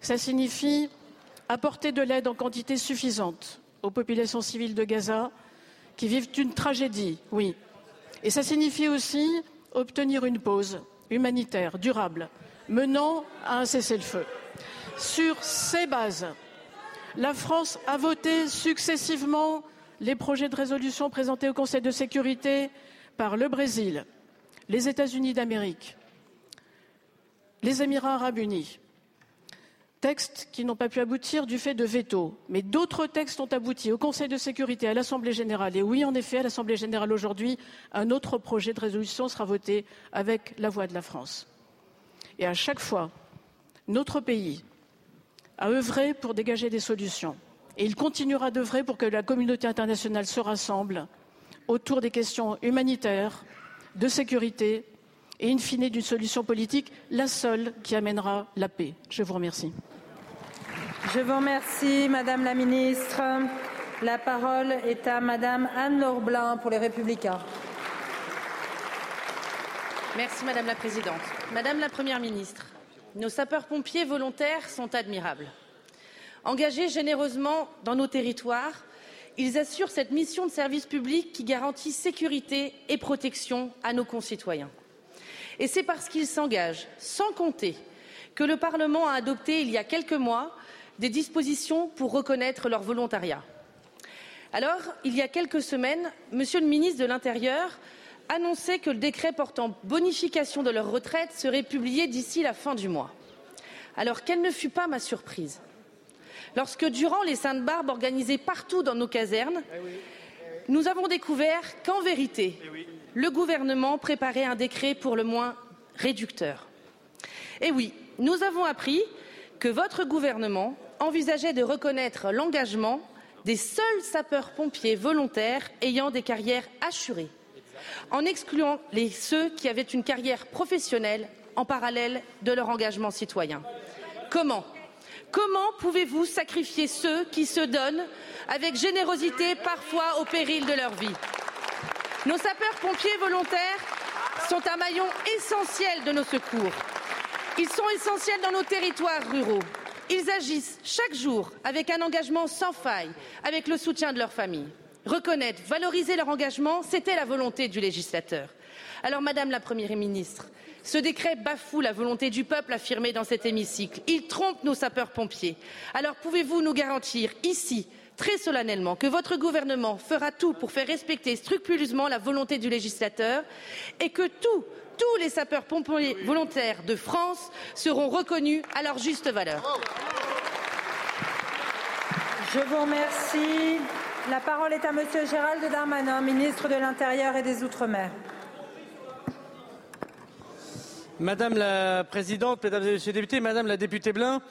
Ça signifie apporter de l'aide en quantité suffisante aux populations civiles de Gaza qui vivent une tragédie, oui. Et ça signifie aussi obtenir une pause humanitaire durable menant à un cessez-le-feu. Sur ces bases, la France a voté successivement les projets de résolution présentés au Conseil de sécurité par le Brésil, les États-Unis d'Amérique, les Émirats arabes unis. Textes qui n'ont pas pu aboutir du fait de veto. Mais d'autres textes ont abouti au Conseil de sécurité, à l'Assemblée générale. Et oui, en effet, à l'Assemblée générale aujourd'hui, un autre projet de résolution sera voté avec la voix de la France. Et à chaque fois, notre pays a œuvré pour dégager des solutions. Et il continuera d'œuvrer pour que la communauté internationale se rassemble autour des questions humanitaires, de sécurité et, in fine, d'une solution politique, la seule qui amènera la paix. Je vous remercie. Je vous remercie, Madame la Ministre. La parole est à Madame Anne-Laure Blin pour les Républicains. Merci, Madame la Présidente. Madame la Première ministre, nos sapeurs-pompiers volontaires sont admirables. Engagés généreusement dans nos territoires, ils assurent cette mission de service public qui garantit sécurité et protection à nos concitoyens. Et c'est parce qu'ils s'engagent, sans compter, que le Parlement a adopté il y a quelques mois des dispositions pour reconnaître leur volontariat. Alors, il y a quelques semaines, Monsieur le ministre de l'Intérieur annonçait que le décret portant bonification de leur retraite serait publié d'ici la fin du mois. Alors, quelle ne fut pas ma surprise? Lorsque, durant les Saintes Barbes organisées partout dans nos casernes, nous avons découvert qu'en vérité, le gouvernement préparait un décret pour le moins réducteur. Et oui, nous avons appris que votre gouvernement envisageait de reconnaître l'engagement des seuls sapeurs-pompiers volontaires ayant des carrières assurées, en excluant ceux qui avaient une carrière professionnelle en parallèle de leur engagement citoyen. Comment Comment pouvez-vous sacrifier ceux qui se donnent avec générosité, parfois au péril de leur vie? Nos sapeurs-pompiers volontaires sont un maillon essentiel de nos secours. Ils sont essentiels dans nos territoires ruraux. Ils agissent chaque jour avec un engagement sans faille, avec le soutien de leur famille. Reconnaître, valoriser leur engagement, c'était la volonté du législateur. Alors, Madame la Première ministre, ce décret bafoue la volonté du peuple affirmée dans cet hémicycle. Il trompe nos sapeurs-pompiers. Alors pouvez-vous nous garantir ici, très solennellement, que votre gouvernement fera tout pour faire respecter scrupuleusement la volonté du législateur et que tous, tous les sapeurs-pompiers volontaires de France seront reconnus à leur juste valeur? Je vous remercie. La parole est à Monsieur Gérald Darmanin, ministre de l'Intérieur et des Outre-mer. Madame la Présidente, Mesdames et Messieurs les députés, Madame la députée Blin,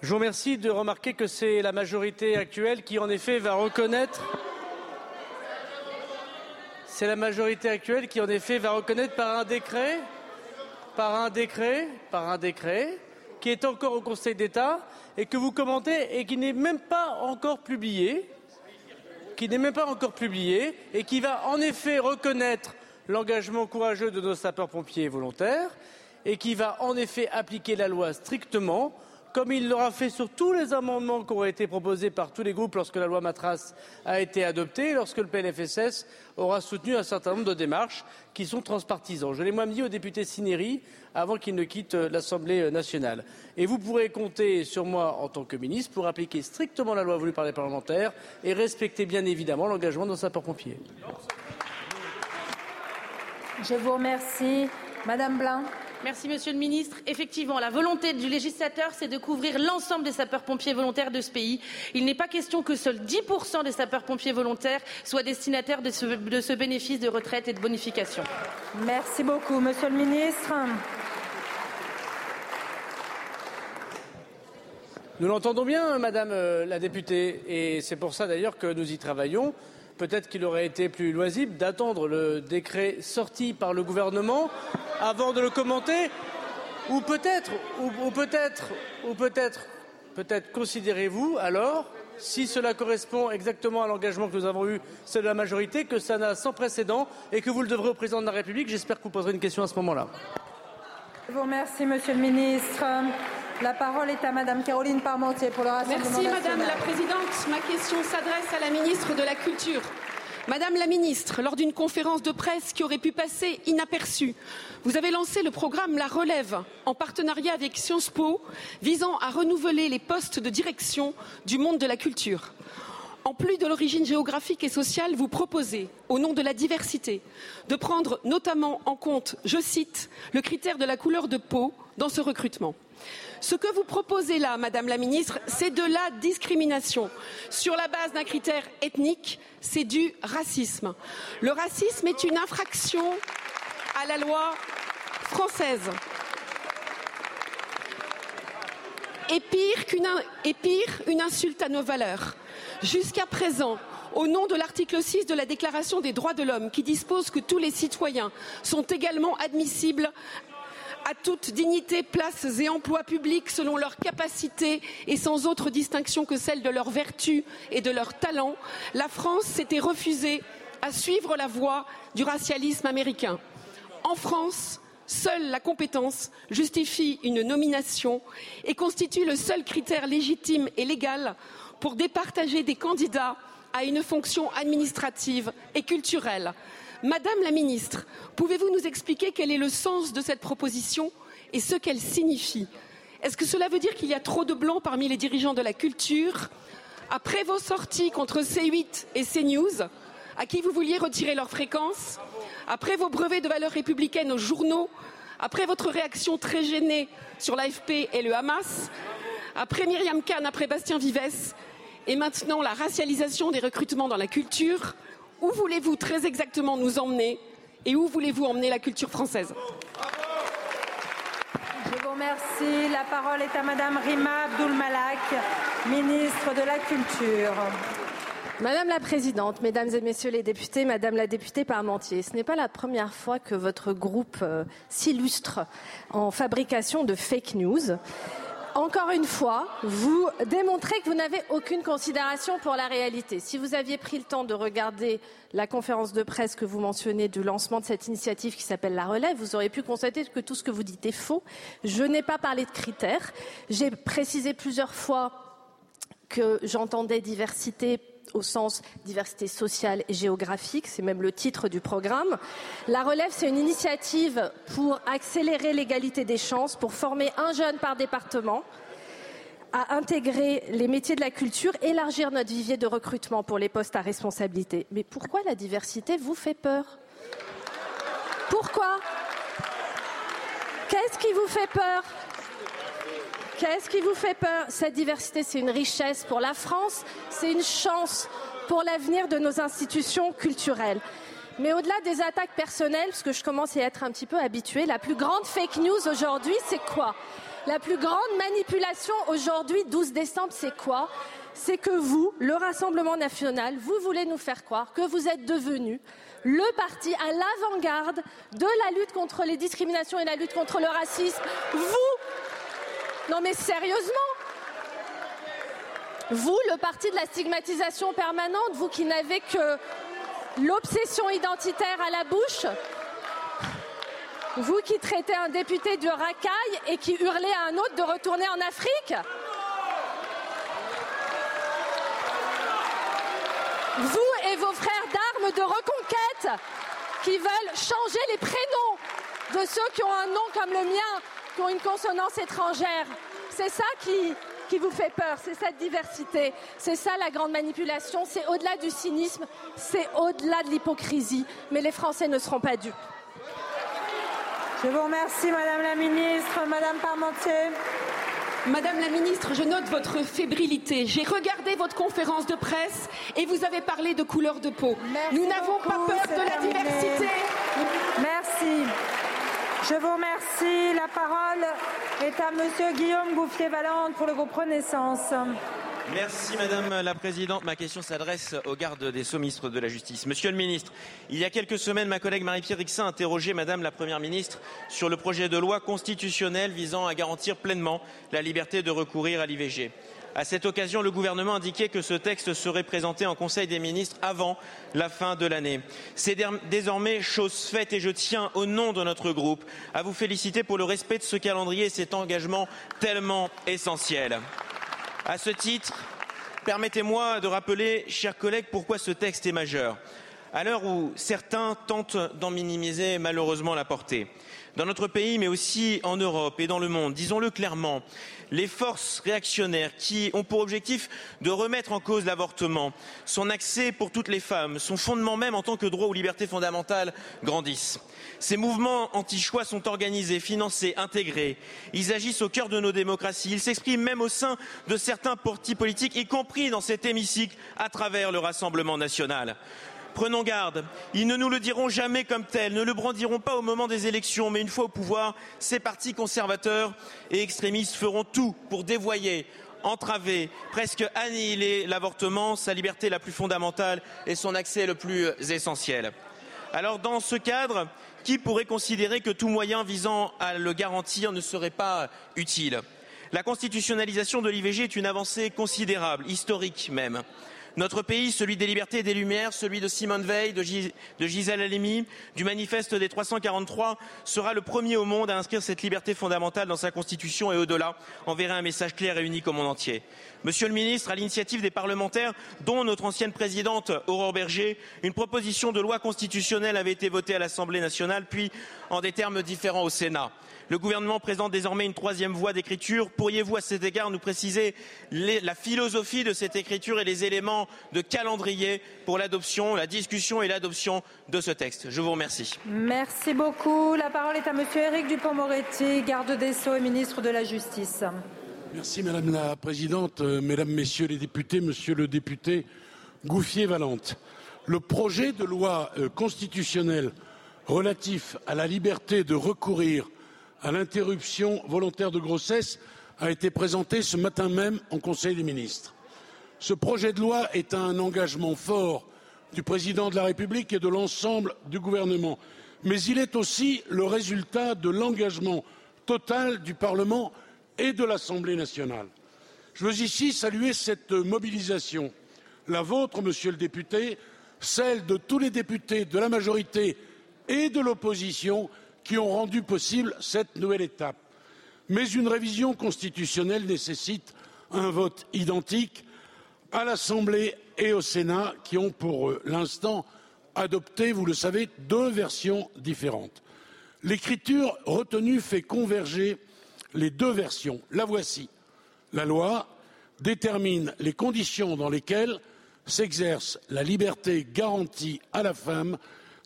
je vous remercie de remarquer que c'est la majorité actuelle qui, en effet, va reconnaître. C'est la majorité actuelle qui, en effet, va reconnaître par un décret, par un décret, par un décret, qui est encore au Conseil d'État et que vous commentez et qui n'est même pas encore publié, qui n'est même pas encore publié et qui va en effet reconnaître l'engagement courageux de nos sapeurs-pompiers volontaires et qui va en effet appliquer la loi strictement, comme il l'aura fait sur tous les amendements qui auraient été proposés par tous les groupes lorsque la loi Matras a été adoptée, et lorsque le PLFSS aura soutenu un certain nombre de démarches qui sont transpartisans. Je l'ai moi dit au député Sineri avant qu'il ne quitte l'Assemblée nationale. Et vous pourrez compter sur moi en tant que ministre pour appliquer strictement la loi voulue par les parlementaires et respecter bien évidemment l'engagement de nos sapeurs-pompiers. Je vous remercie. Madame Blin. Merci, Monsieur le Ministre. Effectivement, la volonté du législateur, c'est de couvrir l'ensemble des sapeurs-pompiers volontaires de ce pays. Il n'est pas question que seuls 10% des sapeurs-pompiers volontaires soient destinataires de ce, de ce, bénéfice de retraite et de bonification. Merci beaucoup, Monsieur le Ministre. Nous l'entendons bien, Madame la députée, et c'est pour ça d'ailleurs que nous y travaillons. Peut-être qu'il aurait été plus loisible d'attendre le décret sorti par le gouvernement avant de le commenter, ou peut-être, ou, peut-être, ou peut-être, peut-être considérez-vous alors, si cela correspond exactement à l'engagement que nous avons eu, c'est de la majorité, que ça n'a sans précédent et que vous le devrez au président de la République. J'espère que vous poserez une question à ce moment-là. Je vous remercie, Monsieur le Ministre. La parole est à Madame Caroline Parmentier pour le Rassemblement Merci national. Madame la Présidente. Ma question s'adresse à la ministre de la Culture. Madame la ministre, lors d'une conférence de presse qui aurait pu passer inaperçue, vous avez lancé le programme La Relève en partenariat avec Sciences Po, visant à renouveler les postes de direction du monde de la culture. En plus de l'origine géographique et sociale, vous proposez, au nom de la diversité, de prendre notamment en compte, je cite, le critère de la couleur de peau dans ce recrutement. Ce que vous proposez là, Madame la Ministre, c'est de la discrimination sur la base d'un critère ethnique, c'est du racisme. Le racisme est une infraction à la loi française. Et pire, une insulte à nos valeurs. Jusqu'à présent, au nom de l'article 6 de la Déclaration des droits de l'homme qui dispose que tous les citoyens sont également admissibles à toute dignité, places et emplois publics selon leurs capacités et sans autre distinction que celle de leur vertu et de leur talent, la France s'était refusée à suivre la voie du racialisme américain. En France, seule la compétence justifie une nomination et constitue le seul critère légitime et légal pour départager des candidats à une fonction administrative et culturelle. Madame la ministre, pouvez-vous nous expliquer quel est le sens de cette proposition et ce qu'elle signifie? Est-ce que cela veut dire qu'il y a trop de blancs parmi les dirigeants de la culture? Après vos sorties contre C8 et CNews, à qui vous vouliez retirer leur fréquence, après vos brevets de valeurs républicaines aux journaux, après votre réaction très gênée sur l'AFP et le Hamas, après Myriam Kahn, après Bastien Vivès, et maintenant la racialisation des recrutements dans la culture, où voulez-vous très exactement nous emmener et où voulez-vous emmener la culture française? Je vous remercie. La parole est à Madame Rima Abdul-Malak, ministre de la Culture. Madame la Présidente, Mesdames et Messieurs les députés, Madame la députée Parmentier, ce n'est pas la première fois que votre groupe euh, s'illustre en fabrication de fake news encore une fois, vous démontrez que vous n'avez aucune considération pour la réalité. Si vous aviez pris le temps de regarder la conférence de presse que vous mentionnez du lancement de cette initiative qui s'appelle La Relève, vous auriez pu constater que tout ce que vous dites est faux. Je n'ai pas parlé de critères. J'ai précisé plusieurs fois que j'entendais diversité au sens diversité sociale et géographique, c'est même le titre du programme. La relève, c'est une initiative pour accélérer l'égalité des chances, pour former un jeune par département à intégrer les métiers de la culture, élargir notre vivier de recrutement pour les postes à responsabilité. Mais pourquoi la diversité vous fait peur? Pourquoi? Qu'est-ce qui vous fait peur? Qu'est-ce qui vous fait peur? Cette diversité, c'est une richesse pour la France, c'est une chance pour l'avenir de nos institutions culturelles. Mais au-delà des attaques personnelles, parce que je commence à être un petit peu habituée, la plus grande fake news aujourd'hui, c'est quoi? La plus grande manipulation aujourd'hui, 12 décembre, c'est quoi? C'est que vous, le Rassemblement national, vous voulez nous faire croire que vous êtes devenu le parti à l'avant-garde de la lutte contre les discriminations et la lutte contre le racisme. Vous, non mais sérieusement. Vous, le parti de la stigmatisation permanente, vous qui n'avez que l'obsession identitaire à la bouche, vous qui traitez un député de racaille et qui hurlez à un autre de retourner en Afrique. Vous et vos frères d'armes de reconquête qui veulent changer les prénoms de ceux qui ont un nom comme le mien ont une consonance étrangère. C'est ça qui, qui vous fait peur, c'est cette diversité, c'est ça la grande manipulation, c'est au-delà du cynisme, c'est au-delà de l'hypocrisie. Mais les Français ne seront pas dupes. Je vous remercie, Madame la Ministre. Madame Parmentier. Madame la ministre, je note votre fébrilité. J'ai regardé votre conférence de presse et vous avez parlé de couleur de peau. Nous n'avons pas peur de la diversité. Merci. Je vous remercie. La parole est à Monsieur Guillaume Bouffier-Valente pour le groupe Renaissance. Merci Madame la Présidente. Ma question s'adresse au garde des Sceaux, de la Justice. Monsieur le Ministre, il y a quelques semaines, ma collègue Marie-Pierre Rixin a interrogé Madame la Première Ministre sur le projet de loi constitutionnel visant à garantir pleinement la liberté de recourir à l'IVG. À cette occasion, le gouvernement indiquait que ce texte serait présenté en Conseil des ministres avant la fin de l'année. C'est désormais chose faite et je tiens, au nom de notre groupe, à vous féliciter pour le respect de ce calendrier et cet engagement tellement essentiel. À ce titre, permettez-moi de rappeler, chers collègues, pourquoi ce texte est majeur. à l'heure où certains tentent d'en minimiser malheureusement la portée. Dans notre pays, mais aussi en Europe et dans le monde, disons-le clairement, les forces réactionnaires qui ont pour objectif de remettre en cause l'avortement, son accès pour toutes les femmes, son fondement même en tant que droit aux libertés fondamentales grandissent. Ces mouvements anti-choix sont organisés, financés, intégrés. Ils agissent au cœur de nos démocraties. Ils s'expriment même au sein de certains partis politiques, y compris dans cet hémicycle, à travers le Rassemblement national. Prenons garde, ils ne nous le diront jamais comme tel, ne le brandiront pas au moment des élections, mais une fois au pouvoir, ces partis conservateurs et extrémistes feront tout pour dévoyer, entraver, presque annihiler l'avortement, sa liberté la plus fondamentale et son accès le plus essentiel. Alors dans ce cadre, qui pourrait considérer que tout moyen visant à le garantir ne serait pas utile? La constitutionnalisation de l'IVG est une avancée considérable, historique même. Notre pays, celui des libertés et des lumières, celui de Simone Veil, de, Gisèle Halimi, du manifeste des 343, sera le premier au monde à inscrire cette liberté fondamentale dans sa constitution et au-delà, enverra un message clair et unique au monde entier. Monsieur le ministre, à l'initiative des parlementaires, dont notre ancienne présidente Aurore Berger, une proposition de loi constitutionnelle avait été votée à l'Assemblée nationale, puis en des termes différents au Sénat. Le gouvernement présente désormais une troisième voie d'écriture. Pourriez-vous, à cet égard, nous préciser la philosophie de cette écriture et les éléments de calendrier pour l'adoption, la discussion et l'adoption de ce texte? Je vous remercie. Merci beaucoup. La parole est à Monsieur Éric Dupond-Moretti, garde des Sceaux et ministre de la Justice. Merci Madame la Présidente, euh, Mesdames, Messieurs les députés, Monsieur le député Gouffier-Valente. Le projet de loi euh, constitutionnelle relatif à la liberté de recourir à l'interruption volontaire de grossesse a été présenté ce matin même en Conseil des ministres. Ce projet de loi est un engagement fort du président de la République et de l'ensemble du gouvernement, mais il est aussi le résultat de l'engagement total du Parlement et de l'Assemblée nationale. Je veux ici saluer cette mobilisation, la vôtre, monsieur le député, celle de tous les députés de la majorité et de l'opposition qui ont rendu possible cette nouvelle étape. Mais une révision constitutionnelle nécessite un vote identique à l'Assemblée et au Sénat qui ont pour l'instant adopté, vous le savez, deux versions différentes. L'écriture retenue fait converger les deux versions. La voici. La loi détermine les conditions dans lesquelles s'exerce la liberté garantie à la femme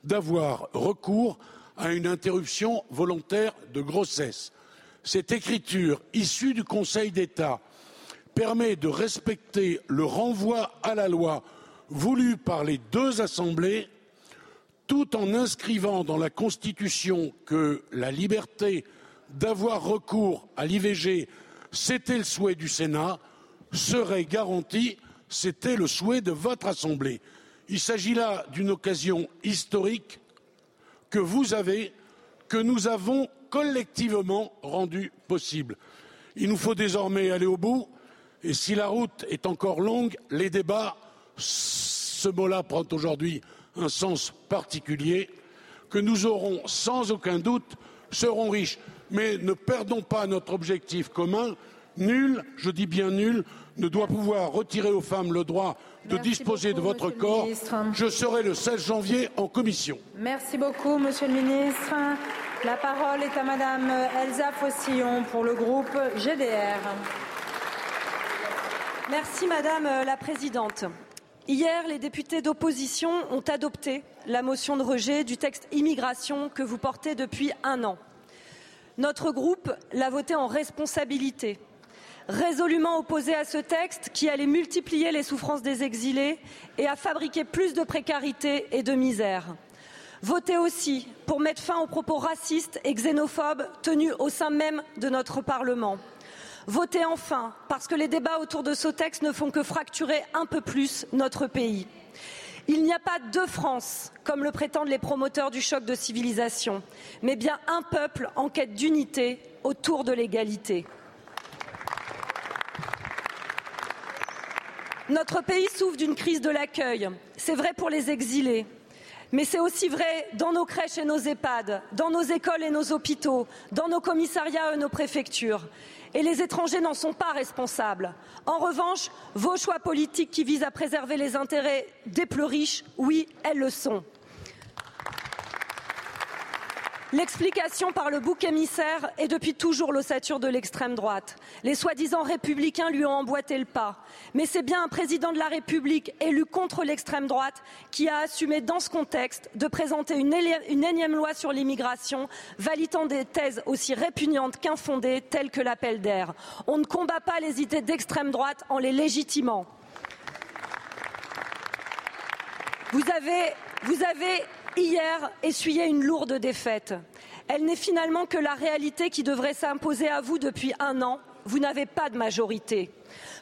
d'avoir recours à une interruption volontaire de grossesse. Cette écriture, issue du Conseil d'État, permet de respecter le renvoi à la loi voulu par les deux assemblées, tout en inscrivant dans la Constitution que la liberté d'avoir recours à l'IVG, c'était le souhait du Sénat, serait garantie, c'était le souhait de votre Assemblée. Il s'agit là d'une occasion historique que vous avez, que nous avons collectivement rendu possible. Il nous faut désormais aller au bout et si la route est encore longue, les débats, ce mot-là prend aujourd'hui un sens particulier, que nous aurons sans aucun doute seront riches. Mais ne perdons pas notre objectif commun. Nul, je dis bien nul, ne doit pouvoir retirer aux femmes le droit de disposer de votre corps. Je serai le 16 janvier en commission. Merci beaucoup, Monsieur le ministre. La parole est à Madame Elsa Fossillon pour le groupe GDR. Merci, Madame la Présidente. Hier, les députés d'opposition ont adopté la motion de rejet du texte immigration que vous portez depuis un an. Notre groupe l'a voté en responsabilité résolument opposé à ce texte qui allait multiplier les souffrances des exilés et à fabriquer plus de précarité et de misère. Votez aussi pour mettre fin aux propos racistes et xénophobes tenus au sein même de notre Parlement. Votez enfin parce que les débats autour de ce texte ne font que fracturer un peu plus notre pays. Il n'y a pas deux France, comme le prétendent les promoteurs du choc de civilisation, mais bien un peuple en quête d'unité autour de l'égalité. Notre pays souffre d'une crise de l'accueil. C'est vrai pour les exilés. Mais c'est aussi vrai dans nos crèches et nos EHPAD, dans nos écoles et nos hôpitaux, dans nos commissariats et nos préfectures. Et les étrangers n'en sont pas responsables. En revanche, vos choix politiques qui visent à préserver les intérêts des plus riches, oui, elles le sont. L'explication par le bouc émissaire est depuis toujours l'ossature de l'extrême droite. Les soi-disant républicains lui ont emboîté le pas. Mais c'est bien un président de la République élu contre l'extrême droite qui a assumé dans ce contexte de présenter une, énième loi sur l'immigration, validant des thèses aussi répugnantes qu'infondées, telles que l'appel d'air. On ne combat pas les idées d'extrême droite en les légitimant. Vous avez, vous avez hier essuyé une lourde défaite. Elle n'est finalement que la réalité qui devrait s'imposer à vous depuis un an. Vous n'avez pas de majorité.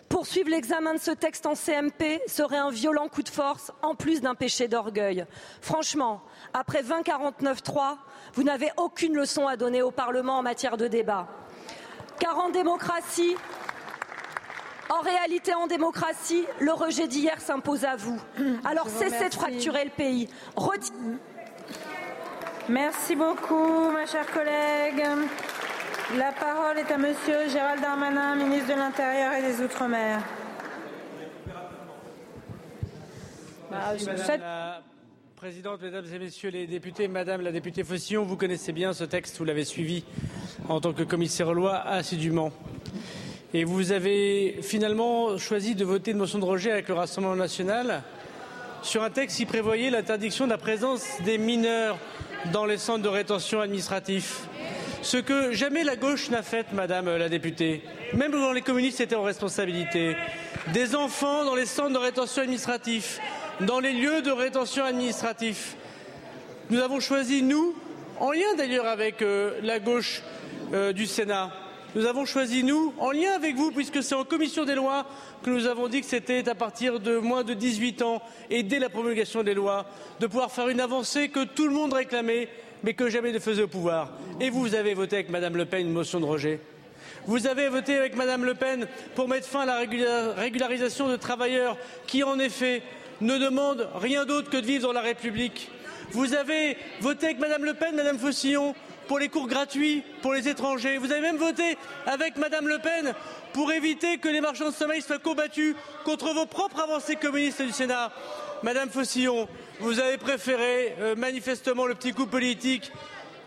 Poursuivre l'examen de ce texte en CMP serait un violent coup de force, en plus d'un péché d'orgueil. Franchement, après 20 49 3, vous n'avez aucune leçon à donner au Parlement en matière de débat. Car en démocratie, en réalité, en démocratie, le rejet d'hier s'impose à vous. Alors cessez de fracturer le pays. Merci beaucoup, ma chère collègue. La parole est à Monsieur Gérald Darmanin, ministre de l'Intérieur et des Outre-mer. Madame la Présidente, Mesdames et Messieurs les députés, Madame la députée Faucillon, vous connaissez bien ce texte, vous l'avez suivi en tant que commissaire aux lois assidûment. Et vous avez finalement choisi de voter une motion de rejet avec le Rassemblement national sur un texte qui prévoyait l'interdiction de la présence des mineurs dans les centres de rétention administratifs. Ce que jamais la gauche n'a fait, Madame la députée, même quand les communistes étaient en responsabilité. Des enfants dans les centres de rétention administratifs, dans les lieux de rétention administratifs. Nous avons choisi, nous, en lien d'ailleurs avec euh, la gauche euh, du Sénat, nous avons choisi, nous, en lien avec vous, puisque c'est en commission des lois que nous avons dit que c'était à partir de moins de 18 ans et dès la promulgation des lois, de pouvoir faire une avancée que tout le monde réclamait, mais que jamais ne faisait au pouvoir. Et vous avez voté avec Madame Le Pen une motion de rejet. Vous avez voté avec Madame Le Pen pour mettre fin à la régularisation de travailleurs qui, en effet, ne demandent rien d'autre que de vivre dans la République. Vous avez voté avec Madame Le Pen, Madame Faucillon, pour les cours gratuits pour les étrangers. Vous avez même voté avec Madame Le Pen pour éviter que les marchands de sommeil soient combattus contre vos propres avancées communistes du Sénat. Madame Faucillon, vous avez préféré euh, manifestement le petit coup politique.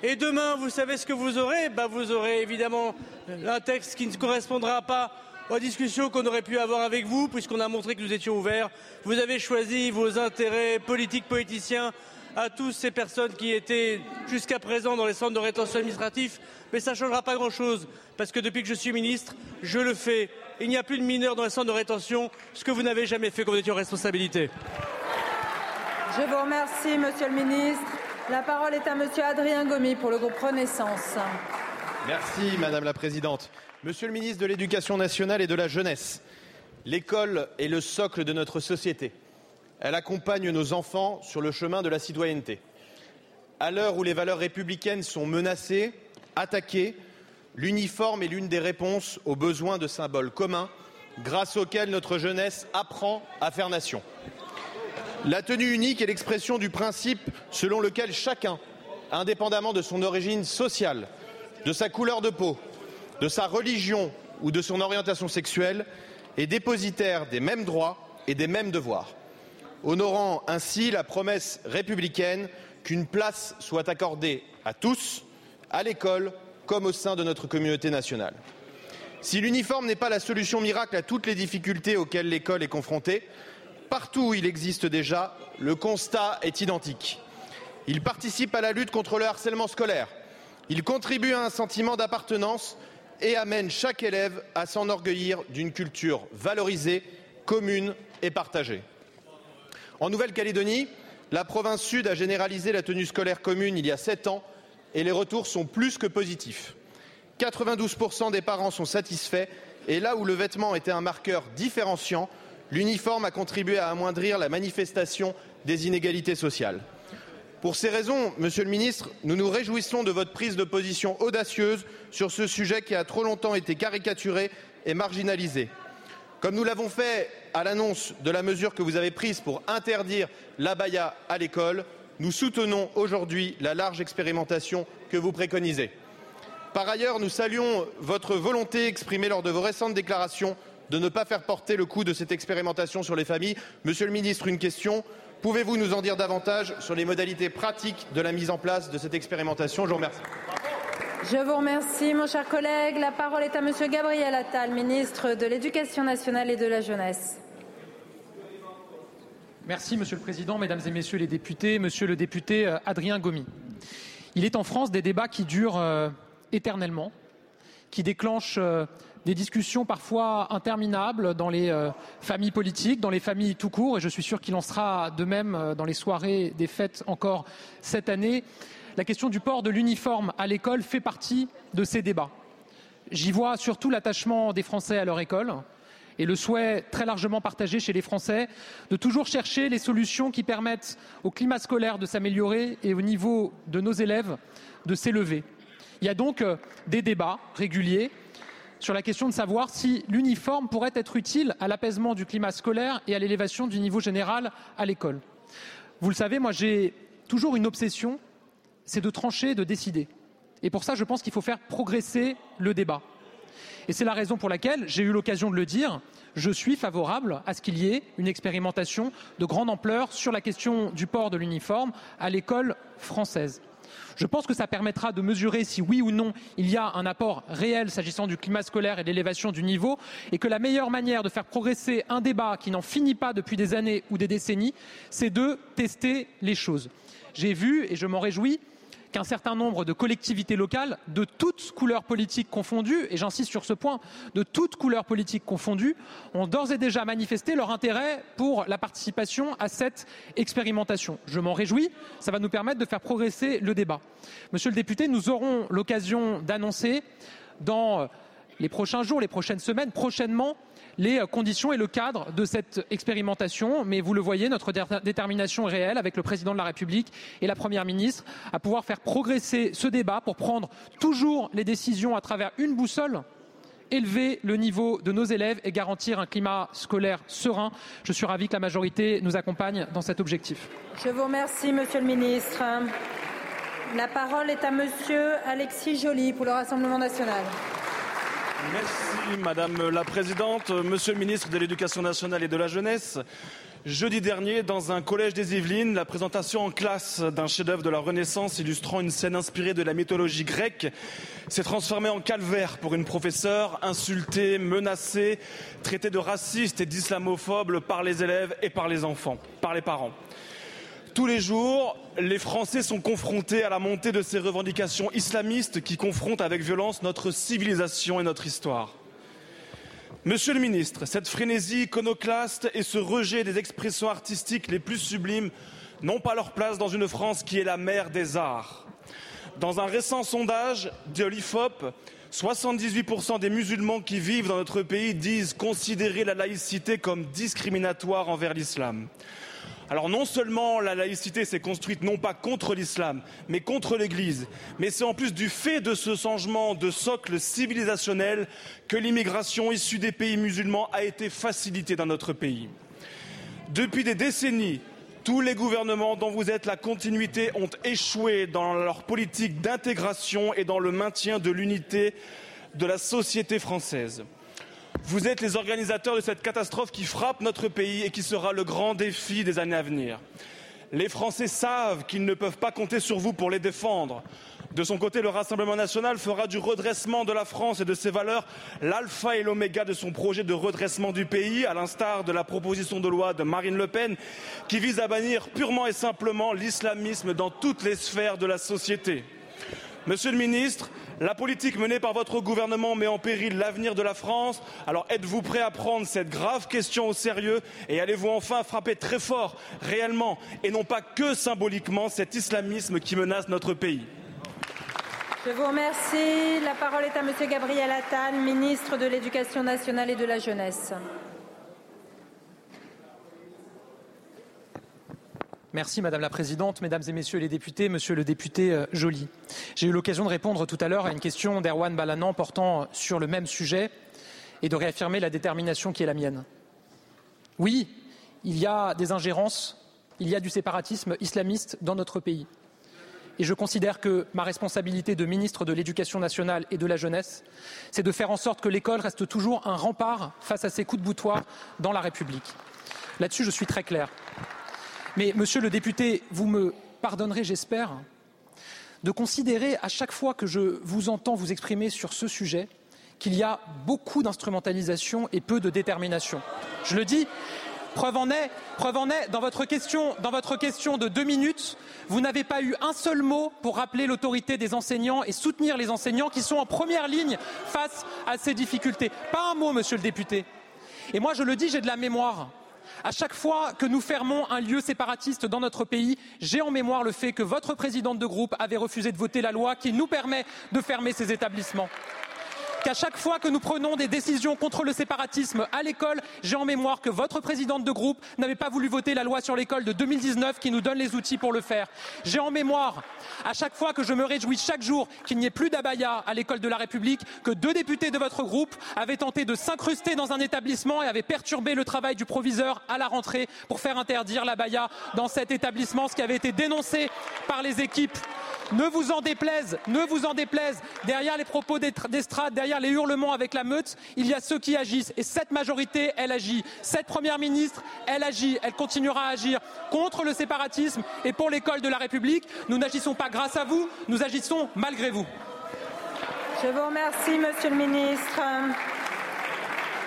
Et demain, vous savez ce que vous aurez? Bah, Vous aurez évidemment un texte qui ne correspondra pas aux discussions qu'on aurait pu avoir avec vous, puisqu'on a montré que nous étions ouverts. Vous avez choisi vos intérêts politiques, politiciens à toutes ces personnes qui étaient jusqu'à présent dans les centres de rétention administratifs, mais ça ne changera pas grand-chose, parce que depuis que je suis ministre, je le fais. Il n'y a plus de mineurs dans les centres de rétention, ce que vous n'avez jamais fait quand vous étiez en responsabilité. Je vous remercie, Monsieur le ministre. La parole est à Monsieur Adrien Gomy pour le groupe Renaissance. Merci, Madame la Présidente. Monsieur le ministre de l'Éducation nationale et de la jeunesse, l'école est le socle de notre société elle accompagne nos enfants sur le chemin de la citoyenneté. À l'heure où les valeurs républicaines sont menacées, attaquées, l'uniforme est l'une des réponses aux besoins de symboles communs grâce auxquels notre jeunesse apprend à faire nation. La tenue unique est l'expression du principe selon lequel chacun, indépendamment de son origine sociale, de sa couleur de peau, de sa religion ou de son orientation sexuelle, est dépositaire des mêmes droits et des mêmes devoirs honorant ainsi la promesse républicaine qu'une place soit accordée à tous, à l'école comme au sein de notre communauté nationale. Si l'uniforme n'est pas la solution miracle à toutes les difficultés auxquelles l'école est confrontée, partout où il existe déjà, le constat est identique. Il participe à la lutte contre le harcèlement scolaire, il contribue à un sentiment d'appartenance et amène chaque élève à s'enorgueillir d'une culture valorisée, commune et partagée. En Nouvelle-Calédonie, la province sud a généralisé la tenue scolaire commune il y a sept ans et les retours sont plus que positifs. 92% des parents sont satisfaits et là où le vêtement était un marqueur différenciant, l'uniforme a contribué à amoindrir la manifestation des inégalités sociales. Pour ces raisons, Monsieur le Ministre, nous nous réjouissons de votre prise de position audacieuse sur ce sujet qui a trop longtemps été caricaturé et marginalisé. Comme nous l'avons fait à l'annonce de la mesure que vous avez prise pour interdire l'abaya à l'école, nous soutenons aujourd'hui la large expérimentation que vous préconisez. Par ailleurs, nous saluons votre volonté exprimée lors de vos récentes déclarations de ne pas faire porter le coût de cette expérimentation sur les familles. Monsieur le ministre, une question. Pouvez-vous nous en dire davantage sur les modalités pratiques de la mise en place de cette expérimentation? Je vous remercie. Je vous remercie, mon cher collègue. La parole est à Monsieur Gabriel Attal, ministre de l'Éducation nationale et de la jeunesse. Merci, Monsieur le Président, Mesdames et Messieurs les députés, Monsieur le député euh, Adrien Gomi. Il est en France des débats qui durent euh, éternellement, qui déclenchent euh, des discussions parfois interminables dans les familles politiques, dans les familles tout court, et je suis sûr qu'il en sera de même dans les soirées des fêtes encore cette année. La question du port de l'uniforme à l'école fait partie de ces débats. J'y vois surtout l'attachement des Français à leur école, et le souhait très largement partagé chez les Français de toujours chercher les solutions qui permettent au climat scolaire de s'améliorer et au niveau de nos élèves de s'élever. Il y a donc euh, des débats réguliers sur la question de savoir si l'uniforme pourrait être utile à l'apaisement du climat scolaire et à l'élévation du niveau général à l'école. Vous le savez, moi j'ai toujours une obsession, c'est de trancher, de décider. Et pour ça, je pense qu'il faut faire progresser le débat. Et c'est la raison pour laquelle j'ai eu l'occasion de le dire. Je suis favorable à ce qu'il y ait une expérimentation de grande ampleur sur la question du port de l'uniforme à l'école française. Je pense que ça permettra de mesurer si oui ou non il y a un apport réel s'agissant du climat scolaire et de l'élévation du niveau et que la meilleure manière de faire progresser un débat qui n'en finit pas depuis des années ou des décennies, c'est de tester les choses. J'ai vu, et je m'en réjouis, qu'un certain nombre de collectivités locales, de toutes couleurs politiques confondues, et j'insiste sur ce point, de toutes couleurs politiques confondues, ont d'ores et déjà manifesté leur intérêt pour la participation à cette expérimentation. Je m'en réjouis, ça va nous permettre de faire progresser le débat. Monsieur le député, nous aurons l'occasion d'annoncer dans les prochains jours, les prochaines semaines, prochainement, les conditions et le cadre de cette expérimentation. Mais vous le voyez, notre détermination est réelle avec le président de la République et la première ministre à pouvoir faire progresser ce débat pour prendre toujours les décisions à travers une boussole élever le niveau de nos élèves et garantir un climat scolaire serein. Je suis ravi que la majorité nous accompagne dans cet objectif. Je vous remercie, Monsieur le Ministre. La parole est à Monsieur Alexis Joly pour le Rassemblement national. Merci Madame la Présidente, Monsieur le Ministre de l'Éducation nationale et de la Jeunesse. Jeudi dernier, dans un collège des Yvelines, la présentation en classe d'un chef-d'œuvre de la Renaissance illustrant une scène inspirée de la mythologie grecque s'est transformée en calvaire pour une professeure insultée, menacée, traitée de raciste et d'islamophobe par les élèves et par les enfants, par les parents. Tous les jours, les Français sont confrontés à la montée de ces revendications islamistes qui confrontent avec violence notre civilisation et notre histoire. Monsieur le ministre, cette frénésie iconoclaste et ce rejet des expressions artistiques les plus sublimes n'ont pas leur place dans une France qui est la mère des arts. Dans un récent sondage de l'IFOP, 78% des musulmans qui vivent dans notre pays disent considérer la laïcité comme discriminatoire envers l'islam. Alors non seulement la laïcité s'est construite non pas contre l'islam, mais contre l'Église, mais c'est en plus du fait de ce changement de socle civilisationnel que l'immigration issue des pays musulmans a été facilitée dans notre pays. Depuis des décennies, tous les gouvernements dont vous êtes la continuité ont échoué dans leur politique d'intégration et dans le maintien de l'unité de la société française. Vous êtes les organisateurs de cette catastrophe qui frappe notre pays et qui sera le grand défi des années à venir. Les Français savent qu'ils ne peuvent pas compter sur vous pour les défendre. De son côté, le Rassemblement national fera du redressement de la France et de ses valeurs l'alpha et l'oméga de son projet de redressement du pays, à l'instar de la proposition de loi de Marine Le Pen, qui vise à bannir purement et simplement l'islamisme dans toutes les sphères de la société. Monsieur le ministre, la politique menée par votre gouvernement met en péril l'avenir de la France. Alors êtes-vous prêt à prendre cette grave question au sérieux et allez-vous enfin frapper très fort, réellement, et non pas que symboliquement, cet islamisme qui menace notre pays? Je vous remercie. La parole est à Monsieur Gabriel Attal, ministre de l'Éducation nationale et de la jeunesse. Merci Madame la Présidente, Mesdames et Messieurs les députés, Monsieur le député euh, Joly. J'ai eu l'occasion de répondre tout à l'heure à une question d'Erwan Balanan portant sur le même sujet et de réaffirmer la détermination qui est la mienne. Oui, il y a des ingérences il y a du séparatisme islamiste dans notre pays. Et je considère que ma responsabilité de ministre de l'Éducation nationale et de la jeunesse, c'est de faire en sorte que l'école reste toujours un rempart face à ces coups de boutoir dans la République. Là-dessus, je suis très clair. Mais, monsieur le député, vous me pardonnerez, j'espère, de considérer à chaque fois que je vous entends vous exprimer sur ce sujet qu'il y a beaucoup d'instrumentalisation et peu de détermination. Je le dis, preuve en est, preuve en est dans, votre question, dans votre question de deux minutes, vous n'avez pas eu un seul mot pour rappeler l'autorité des enseignants et soutenir les enseignants qui sont en première ligne face à ces difficultés. Pas un mot, monsieur le député. Et moi, je le dis, j'ai de la mémoire. À chaque fois que nous fermons un lieu séparatiste dans notre pays, j'ai en mémoire le fait que votre présidente de groupe avait refusé de voter la loi qui nous permet de fermer ces établissements qu'à chaque fois que nous prenons des décisions contre le séparatisme à l'école, j'ai en mémoire que votre présidente de groupe n'avait pas voulu voter la loi sur l'école de 2019 qui nous donne les outils pour le faire. J'ai en mémoire, à chaque fois que je me réjouis chaque jour qu'il n'y ait plus d'abaya à l'école de la République, que deux députés de votre groupe avaient tenté de s'incruster dans un établissement et avaient perturbé le travail du proviseur à la rentrée pour faire interdire l'abaya dans cet établissement, ce qui avait été dénoncé par les équipes ne vous en déplaise, ne vous en déplaise, derrière les propos d'estrade, derrière les hurlements avec la meute, il y a ceux qui agissent. Et cette majorité, elle agit. Cette première ministre, elle agit. Elle continuera à agir contre le séparatisme et pour l'école de la République. Nous n'agissons pas grâce à vous, nous agissons malgré vous. Je vous remercie, monsieur le ministre.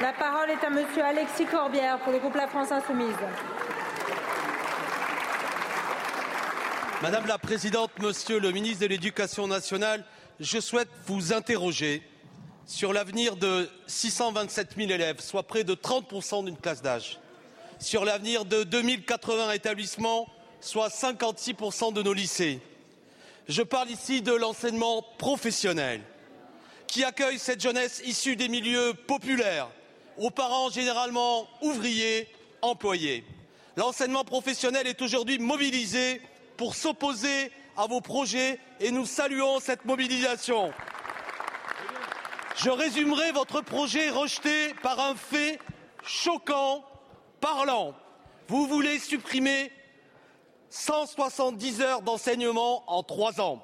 La parole est à monsieur Alexis Corbière pour le groupe La France Insoumise. Madame la Présidente, Monsieur le ministre de l'Éducation nationale, je souhaite vous interroger sur l'avenir de 627 000 élèves, soit près de 30 d'une classe d'âge, sur l'avenir de 2080 établissements, soit 56% de nos lycées. Je parle ici de l'enseignement professionnel, qui accueille cette jeunesse issue des milieux populaires, aux parents généralement ouvriers, employés. L'enseignement professionnel est aujourd'hui mobilisé pour s'opposer à vos projets et nous saluons cette mobilisation. Je résumerai votre projet rejeté par un fait choquant, parlant. Vous voulez supprimer 170 heures d'enseignement en trois ans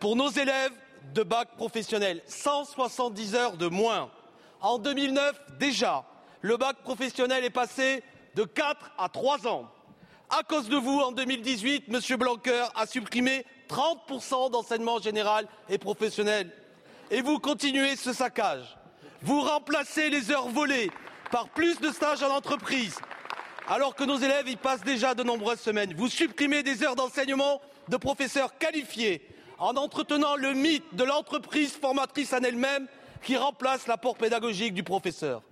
pour nos élèves de bac professionnel. 170 heures de moins. En 2009, déjà, le bac professionnel est passé de 4 à 3 ans. À cause de vous, en 2018, M. Blanquer a supprimé 30% d'enseignement général et professionnel. Et vous continuez ce saccage. Vous remplacez les heures volées par plus de stages en entreprise, alors que nos élèves y passent déjà de nombreuses semaines. Vous supprimez des heures d'enseignement de professeurs qualifiés en entretenant le mythe de l'entreprise formatrice en elle-même qui remplace l'apport pédagogique du professeur.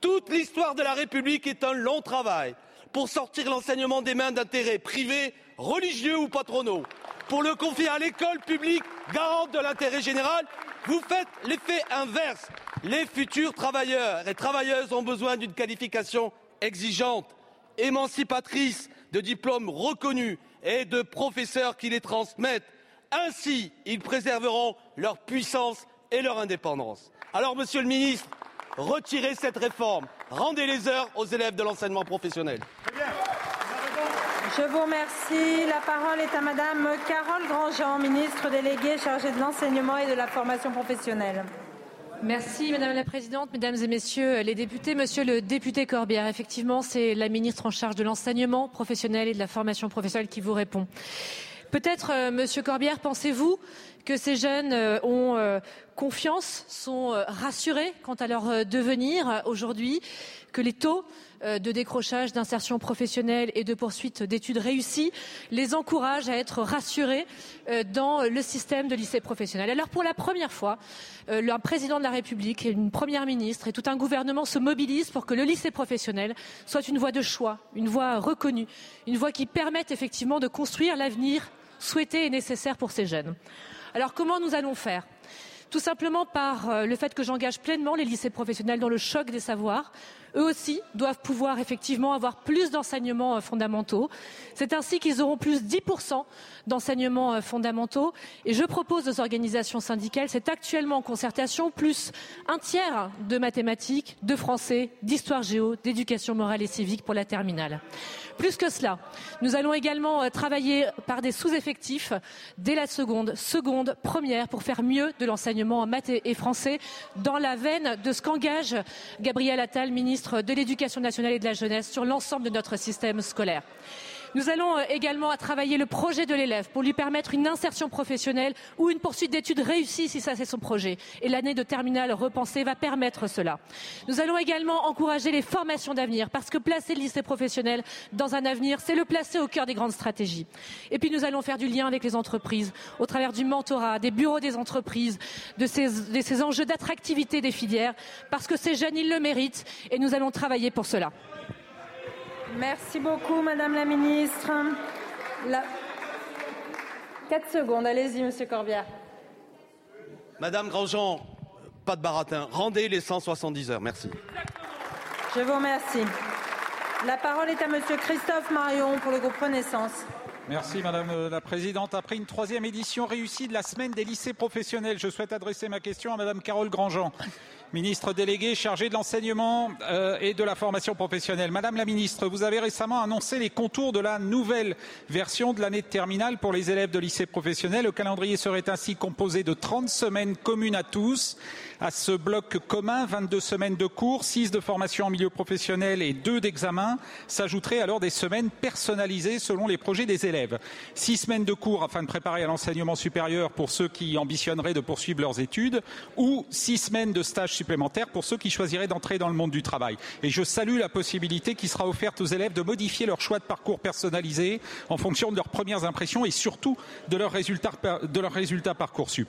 Toute l'histoire de la République est un long travail pour sortir l'enseignement des mains d'intérêts privés, religieux ou patronaux, pour le confier à l'école publique garante de l'intérêt général, vous faites l'effet inverse. Les futurs travailleurs et travailleuses ont besoin d'une qualification exigeante, émancipatrice, de diplômes reconnus et de professeurs qui les transmettent. Ainsi, ils préserveront leur puissance et leur indépendance. Alors, Monsieur le Ministre, retirez cette réforme, rendez les heures aux élèves de l'enseignement professionnel. Je vous remercie. La parole est à Madame Carole Grandjean, ministre déléguée chargée de l'enseignement et de la formation professionnelle. Merci Madame la Présidente, Mesdames et Messieurs les députés. Monsieur le député Corbière, effectivement, c'est la ministre en charge de l'enseignement professionnel et de la formation professionnelle qui vous répond. Peut-être, euh, Monsieur Corbière, pensez-vous que ces jeunes euh, ont euh, confiance, sont rassurés quant à leur devenir aujourd'hui, que les taux de décrochage, d'insertion professionnelle et de poursuite d'études réussies les encouragent à être rassurés dans le système de lycée professionnel. Alors pour la première fois, un président de la République, une première ministre et tout un gouvernement se mobilisent pour que le lycée professionnel soit une voie de choix, une voie reconnue, une voie qui permette effectivement de construire l'avenir souhaité et nécessaire pour ces jeunes. Alors comment nous allons faire? Tout simplement par euh, le fait que j'engage pleinement les lycées professionnels dans le choc des savoirs, eux aussi doivent pouvoir effectivement avoir plus d'enseignements euh, fondamentaux. C'est ainsi qu'ils auront plus 10% d'enseignements euh, fondamentaux. Et je propose aux organisations syndicales, c'est actuellement en concertation, plus un tiers de mathématiques, de français, d'histoire géo, d'éducation morale et civique pour la terminale. Plus que cela, nous allons également euh, travailler par des sous-effectifs dès la seconde, seconde, première pour faire mieux de l'enseignement en maths et français dans la veine de ce qu'engage Gabriel Attal, ministre de l'Éducation nationale et de la jeunesse, sur l'ensemble de notre système scolaire. Nous allons euh, également travailler le projet de l'élève pour lui permettre une insertion professionnelle ou une poursuite d'études réussie si ça c'est son projet. Et l'année de terminale repensée va permettre cela. Nous allons également encourager les formations d'avenir parce que placer le lycée professionnel dans un avenir, c'est le placer au cœur des grandes stratégies. Et puis nous allons faire du lien avec les entreprises au travers du mentorat, des bureaux des entreprises, de ces, de ces enjeux d'attractivité des filières parce que ces jeunes, ils le méritent et nous allons travailler pour cela. Merci beaucoup, Madame la Ministre. La... 4 secondes, allez-y, Monsieur Corbière. Madame Grandjean, pas de baratin, rendez les 170 heures. Merci. Je vous remercie. La parole est à Monsieur Christophe Marion pour le groupe Renaissance. Merci Madame la Présidente. Après une troisième édition réussie de la semaine des lycées professionnels, je souhaite adresser ma question à Madame Carole Grandjean ministre déléguée chargée de l'enseignement euh, et de la formation professionnelle. Madame la ministre, vous avez récemment annoncé les contours de la nouvelle version de l'année de terminale pour les élèves de lycée professionnel. Le calendrier serait ainsi composé de 30 semaines communes à tous. À ce bloc commun, 22 semaines de cours, 6 de formation en milieu professionnel et 2 d'examen. S'ajouteraient alors des semaines personnalisées selon les projets des élèves. 6 semaines de cours afin de préparer à l'enseignement supérieur pour ceux qui ambitionneraient de poursuivre leurs études ou 6 semaines de stage supplémentaires pour ceux qui choisiraient d'entrer dans le monde du travail. Et je salue la possibilité qui sera offerte aux élèves de modifier leur choix de parcours personnalisé en fonction de leurs premières impressions et surtout de leurs résultats, de leurs résultats Parcoursup.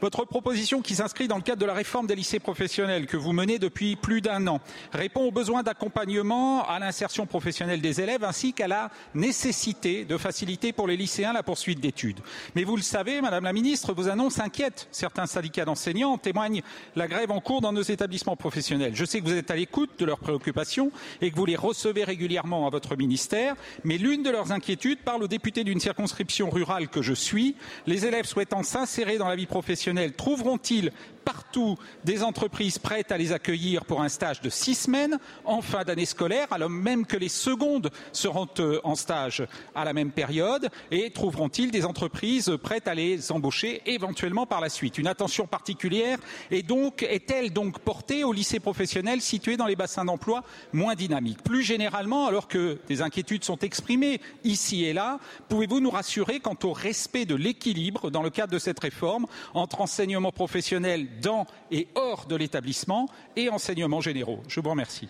Votre proposition qui s'inscrit dans le cadre de la réforme des lycées professionnels que vous menez depuis plus d'un an répond aux besoins d'accompagnement à l'insertion professionnelle des élèves ainsi qu'à la nécessité de faciliter pour les lycéens la poursuite d'études. Mais vous le savez, Madame la Ministre, vos annonces inquiètent certains syndicats d'enseignants. En témoigne la grève en cours dans nos établissements professionnels. Je sais que vous êtes à l'écoute de leurs préoccupations et que vous les recevez régulièrement à votre ministère, mais l'une de leurs inquiétudes parle aux députés d'une circonscription rurale que je suis. Les élèves souhaitant s'insérer dans la vie professionnelle trouveront-ils partout des entreprises prêtes à les accueillir pour un stage de six semaines en fin d'année scolaire, alors même que les secondes seront euh, en stage à la même période et trouveront-ils des entreprises prêtes à les embaucher éventuellement par la suite? Une attention particulière est donc est-elle donc portée aux lycées professionnels situés dans les bassins d'emploi moins dynamiques? Plus généralement, alors que des inquiétudes sont exprimées ici et là, pouvez-vous nous rassurer quant au respect de l'équilibre dans le cadre de cette réforme entre enseignement professionnel dans et hors de l'établissement et enseignements généraux. Je vous remercie.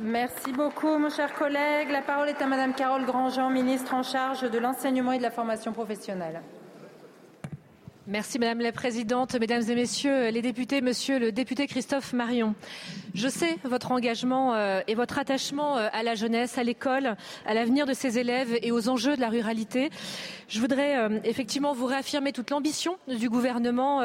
Merci beaucoup, mon cher collègue. La parole est à Madame Carole Grandjean, ministre en charge de l'enseignement et de la formation professionnelle. Merci Madame la Présidente, Mesdames et Messieurs les députés, Monsieur le député Christophe Marion. Je sais votre engagement euh, et votre attachement euh, à la jeunesse, à l'école, à l'avenir de ses élèves et aux enjeux de la ruralité. Je voudrais euh, effectivement vous réaffirmer toute l'ambition du gouvernement,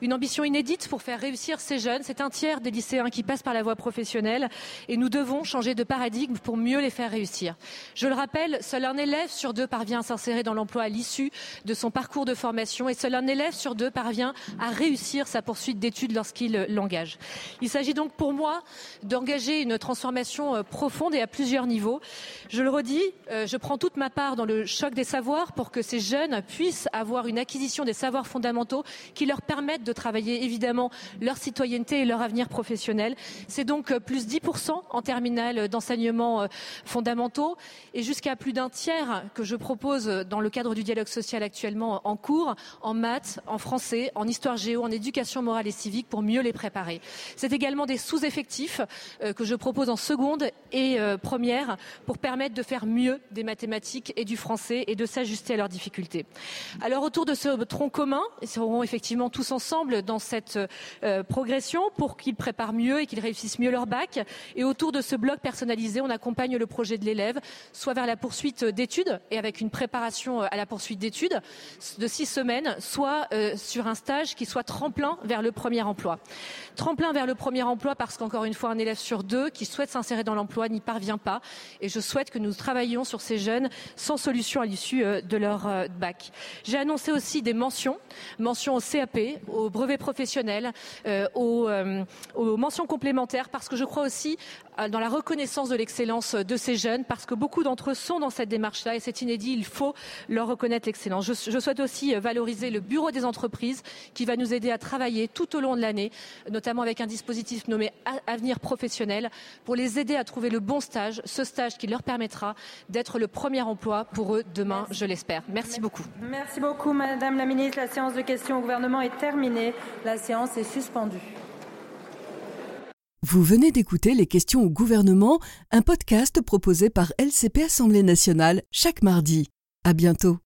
une ambition inédite pour faire réussir ces jeunes. C'est un tiers des lycéens qui passent par la voie professionnelle et nous devons changer de paradigme pour mieux les faire réussir. Je le rappelle, seul un élève sur deux parvient à s'insérer dans l'emploi à l'issue de son parcours de formation et seul un élève sur deux parvient à réussir sa poursuite d'études lorsqu'il l'engage. Il s'agit donc pour moi d'engager une transformation euh, profonde et à plusieurs niveaux. Je le redis, euh, je prends toute ma part dans le choc des savoirs pour que ces jeunes puissent avoir une acquisition des savoirs fondamentaux qui leur permettent de travailler évidemment leur citoyenneté et leur avenir professionnel. C'est donc euh, plus 10% en terminale d'enseignement fondamentaux et jusqu'à plus d'un tiers que je propose dans le cadre du dialogue social actuellement en cours en maths, en français, en histoire géo, en éducation morale et civique pour mieux les préparer. C'est également des sous-effectifs euh, que je propose en seconde et euh, première pour permettre de faire mieux des mathématiques et du français et de s'ajuster à leurs difficultés. Alors autour de ce tronc commun, ils seront effectivement tous ensemble dans cette euh, progression pour qu'ils préparent mieux et qu'ils réussissent mieux leur bac. Et autour de ce bloc personnalisé, on accompagne le projet de l'élève, soit vers la poursuite d'études et avec une préparation à la poursuite d'études de six semaines, soit euh, sur un stage qui soit tremplin vers le premier emploi. Tremplin vers le premier emploi parce qu'encore une fois, un élève sur deux qui souhaite s'insérer dans l'emploi n'y parvient pas. Et je souhaite que nous travaillions sur ces jeunes sans solution à l'issue euh, de leur euh, bac. J'ai annoncé aussi des mentions, mentions au CAP, au brevet professionnel, aux mentions complémentaires, parce que je crois aussi dans la reconnaissance de l'excellence de ces jeunes, parce que beaucoup d'entre eux sont dans cette démarche-là et c'est inédit. Il faut leur reconnaître l'excellence. Je, je, souhaite aussi valoriser le bureau des entreprises qui va nous aider à travailler tout au long de l'année, notamment avec un dispositif nommé Avenir professionnel, pour les aider à trouver le bon stage, ce stage qui leur permettra d'être le premier emploi pour eux demain, Merci. je l'espère. Merci beaucoup. Merci beaucoup, Madame la Ministre. La séance de questions au gouvernement est terminée. La séance est suspendue. Vous venez d'écouter les questions au gouvernement, un podcast proposé par LCP Assemblée nationale chaque mardi. À bientôt.